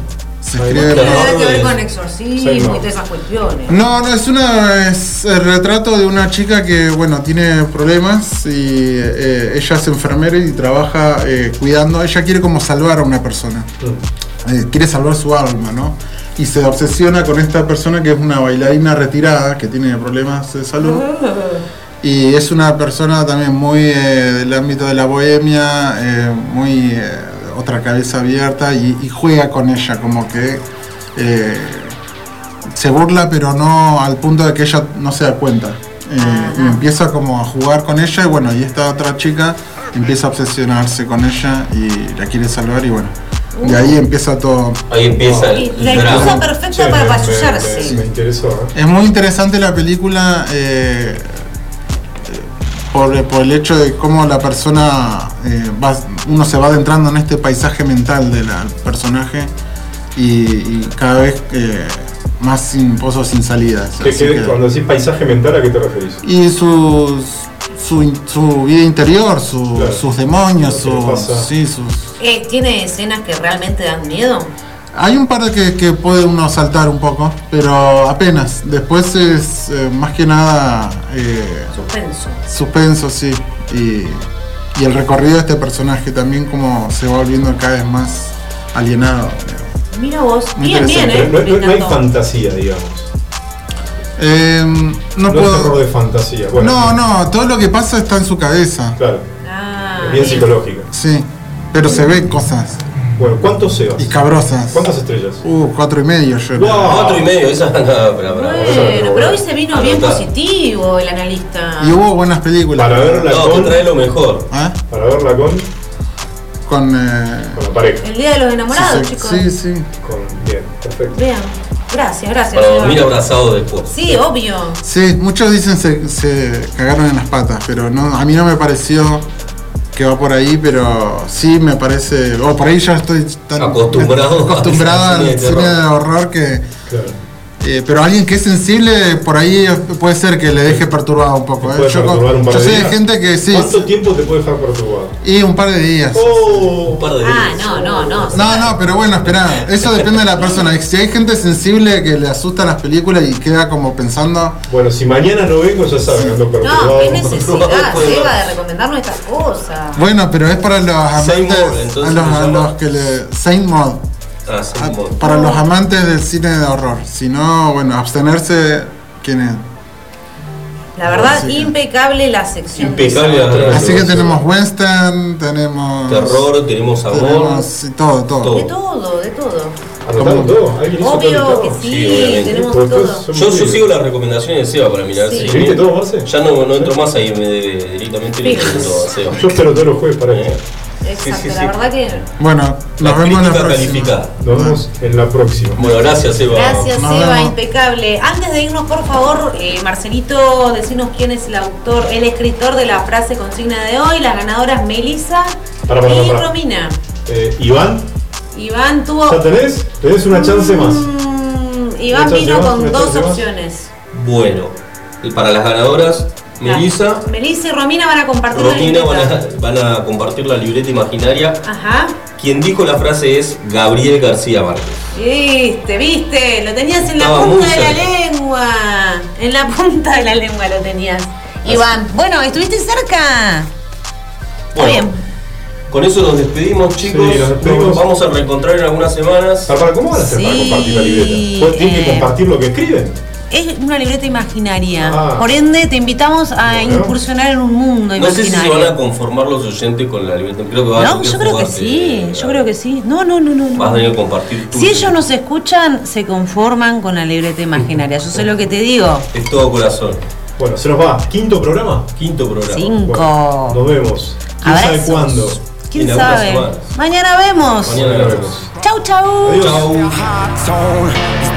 Se escribe Tiene Maud. que ver con exorcismo y Sí, no. todas esas cuestiones. No, no, es una es el retrato de una chica que, bueno, tiene problemas y eh, ella es enfermera y trabaja eh, cuidando. Ella quiere como salvar a una persona. Eh, quiere salvar su alma, ¿no? Y se obsesiona con esta persona que es una bailarina retirada que tiene problemas de salud. Y es una persona también muy eh, del ámbito de la bohemia, eh, muy eh, otra cabeza abierta y, y juega con ella, como que eh, se burla, pero no al punto de que ella no se da cuenta. Eh, y empieza como a jugar con ella y bueno, y esta otra chica empieza a obsesionarse con ella y la quiere salvar y bueno, de ahí empieza todo. Ahí empieza el, La excusa perfecta para interesó, ¿eh? Es muy interesante la película eh, por, por el hecho de cómo la persona, eh, va- uno se va adentrando en este paisaje mental del personaje y, y cada vez eh, más sin pozos sin salidas. Que- Cuando decís paisaje mental, ¿a qué te referís? y sus, su, su vida interior, su- Claro. sus demonios, sí, sus... Eh, ¿Tiene escenas que realmente dan miedo? Hay un par de que, que puede uno saltar un poco, pero apenas. Después es eh, más que nada eh, Suspenso. suspenso, sí. Y, y el recorrido de este personaje también como se va volviendo cada vez más alienado. Mira vos. Muy Bien. ¿eh? No, Me no- no hay fantasía, digamos. Eh, no, No, es puedo... terror de fantasía. Bueno, no, no, todo lo que pasa está en su cabeza. Claro. Ah, Es bien psicológica. Sí, pero se ve cosas. Bueno, ¿cuántos Sebas? Y cabrosas. ¿Cuántas estrellas? Uh, cuatro y medio yo. Cuatro y medio, esa no, pero, pero, Bueno, pero hoy se vino bien positivo el analista. Y hubo buenas películas. Para verla No, con. trae lo mejor. ¿Ah? Para verla con. Con, eh, Con la pareja. El día de los enamorados, sí, chicos. sí, sí. Con. Bien, perfecto. Vean. Gracias, gracias. Para dormir abrazado después. Sí, obvio. Sí, muchos dicen se, se cagaron en las patas, pero no, a mí no me pareció que va por ahí, pero sí me parece, o por ahí ya estoy tan Acostumbrado acostumbrado al cine de horror que, Claro. Eh, pero alguien que es sensible por ahí puede ser que le deje perturbado un poco. ¿eh? Yo, perturbar un par yo de sé de gente que sí, ¿Cuánto tiempo te puede dejar perturbado? y un par de días. Oh, Un par de Ah, días. no, no, no. No, no, pero bueno, espera, eso depende de la persona. Si hay gente sensible que le asustan las películas y queda como pensando, Bueno, si mañana no vengo, ya saben, ando perturbado. No, qué necesidad, Seba, de recomendarnos estas cosas. bueno, pero es para los amantes, a los, a los que le Saint Maud. Ah. Para los amantes del cine de horror. Si no, bueno, abstenerse. ¿Quién es? La verdad, impecable la sección. Impecable la Así que tenemos western, tenemos. Terror, tenemos amor. Tenemos todo, todo. De todo, de todo. ¿Anotaron todo? ¿Alguien hizo todo el Obvio que sí, tenemos todo. Yo, sigo las recomendaciones de Seba para mirar. Sí. ¿Viste todo, Marce? Ya no, no entro más ahí, me directamente le pregunto a Seba. Yo espero todos los jueves para Eh, que. Exacto, sí, sí. la verdad que. Bueno, La nos vemos en la próxima. calificada. Nos vemos en la próxima. Bueno, gracias Seba. Gracias, Nos vemos. impecable. Antes de irnos, por favor, eh, Marcelito, decinos quién es el autor, el escritor de la frase consigna de hoy. Las ganadoras Melissa Para, para, y para. Romina. Eh, Iván, Iván tuvo. ¿ya tenés? Tenés una chance más. Mm, Iván vino más, con dos más. opciones. Bueno, y para las ganadoras, Melissa, Melissa y Romina van a compartir la Romina van libreta. a, van a compartir la libreta imaginaria. Ajá. Quien dijo la frase es Gabriel García Márquez. Viste, viste, lo tenías en la punta de la lengua. En la punta de la lengua lo tenías. Iván, bueno, estuviste cerca. Está Bueno, bien. Con eso nos despedimos, chicos. Sí, nos despedimos. Nos vamos a reencontrar en algunas semanas. Para, para, ¿Cómo van a hacer para compartir la libreta? ¿Vos ¿Tienen eh. que compartir lo que escriben? Es una libreta imaginaria. Ah. Por ende, te invitamos a Bueno. incursionar en un mundo No sé si se imaginario. van a conformar los oyentes con la libreta. Creo que van a no, tener yo creo que sí. eh, Yo creo que sí. No, no, no, no. no. Vas a tener que compartir tu Si ellos nos escuchan, se conforman con la libreta imaginaria. Yo sé lo que te digo. Es todo corazón. Bueno, se nos va. ¿Quinto programa? Quinto programa. Cinco. Nos vemos. ¿Quién Abrazos. sabe cuándo? ¿Quién sabe? Mañana vemos. Mañana vemos. Chau, chau. Adiós. Chau.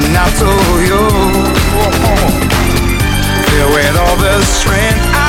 Rising up to you. Filled with all the strength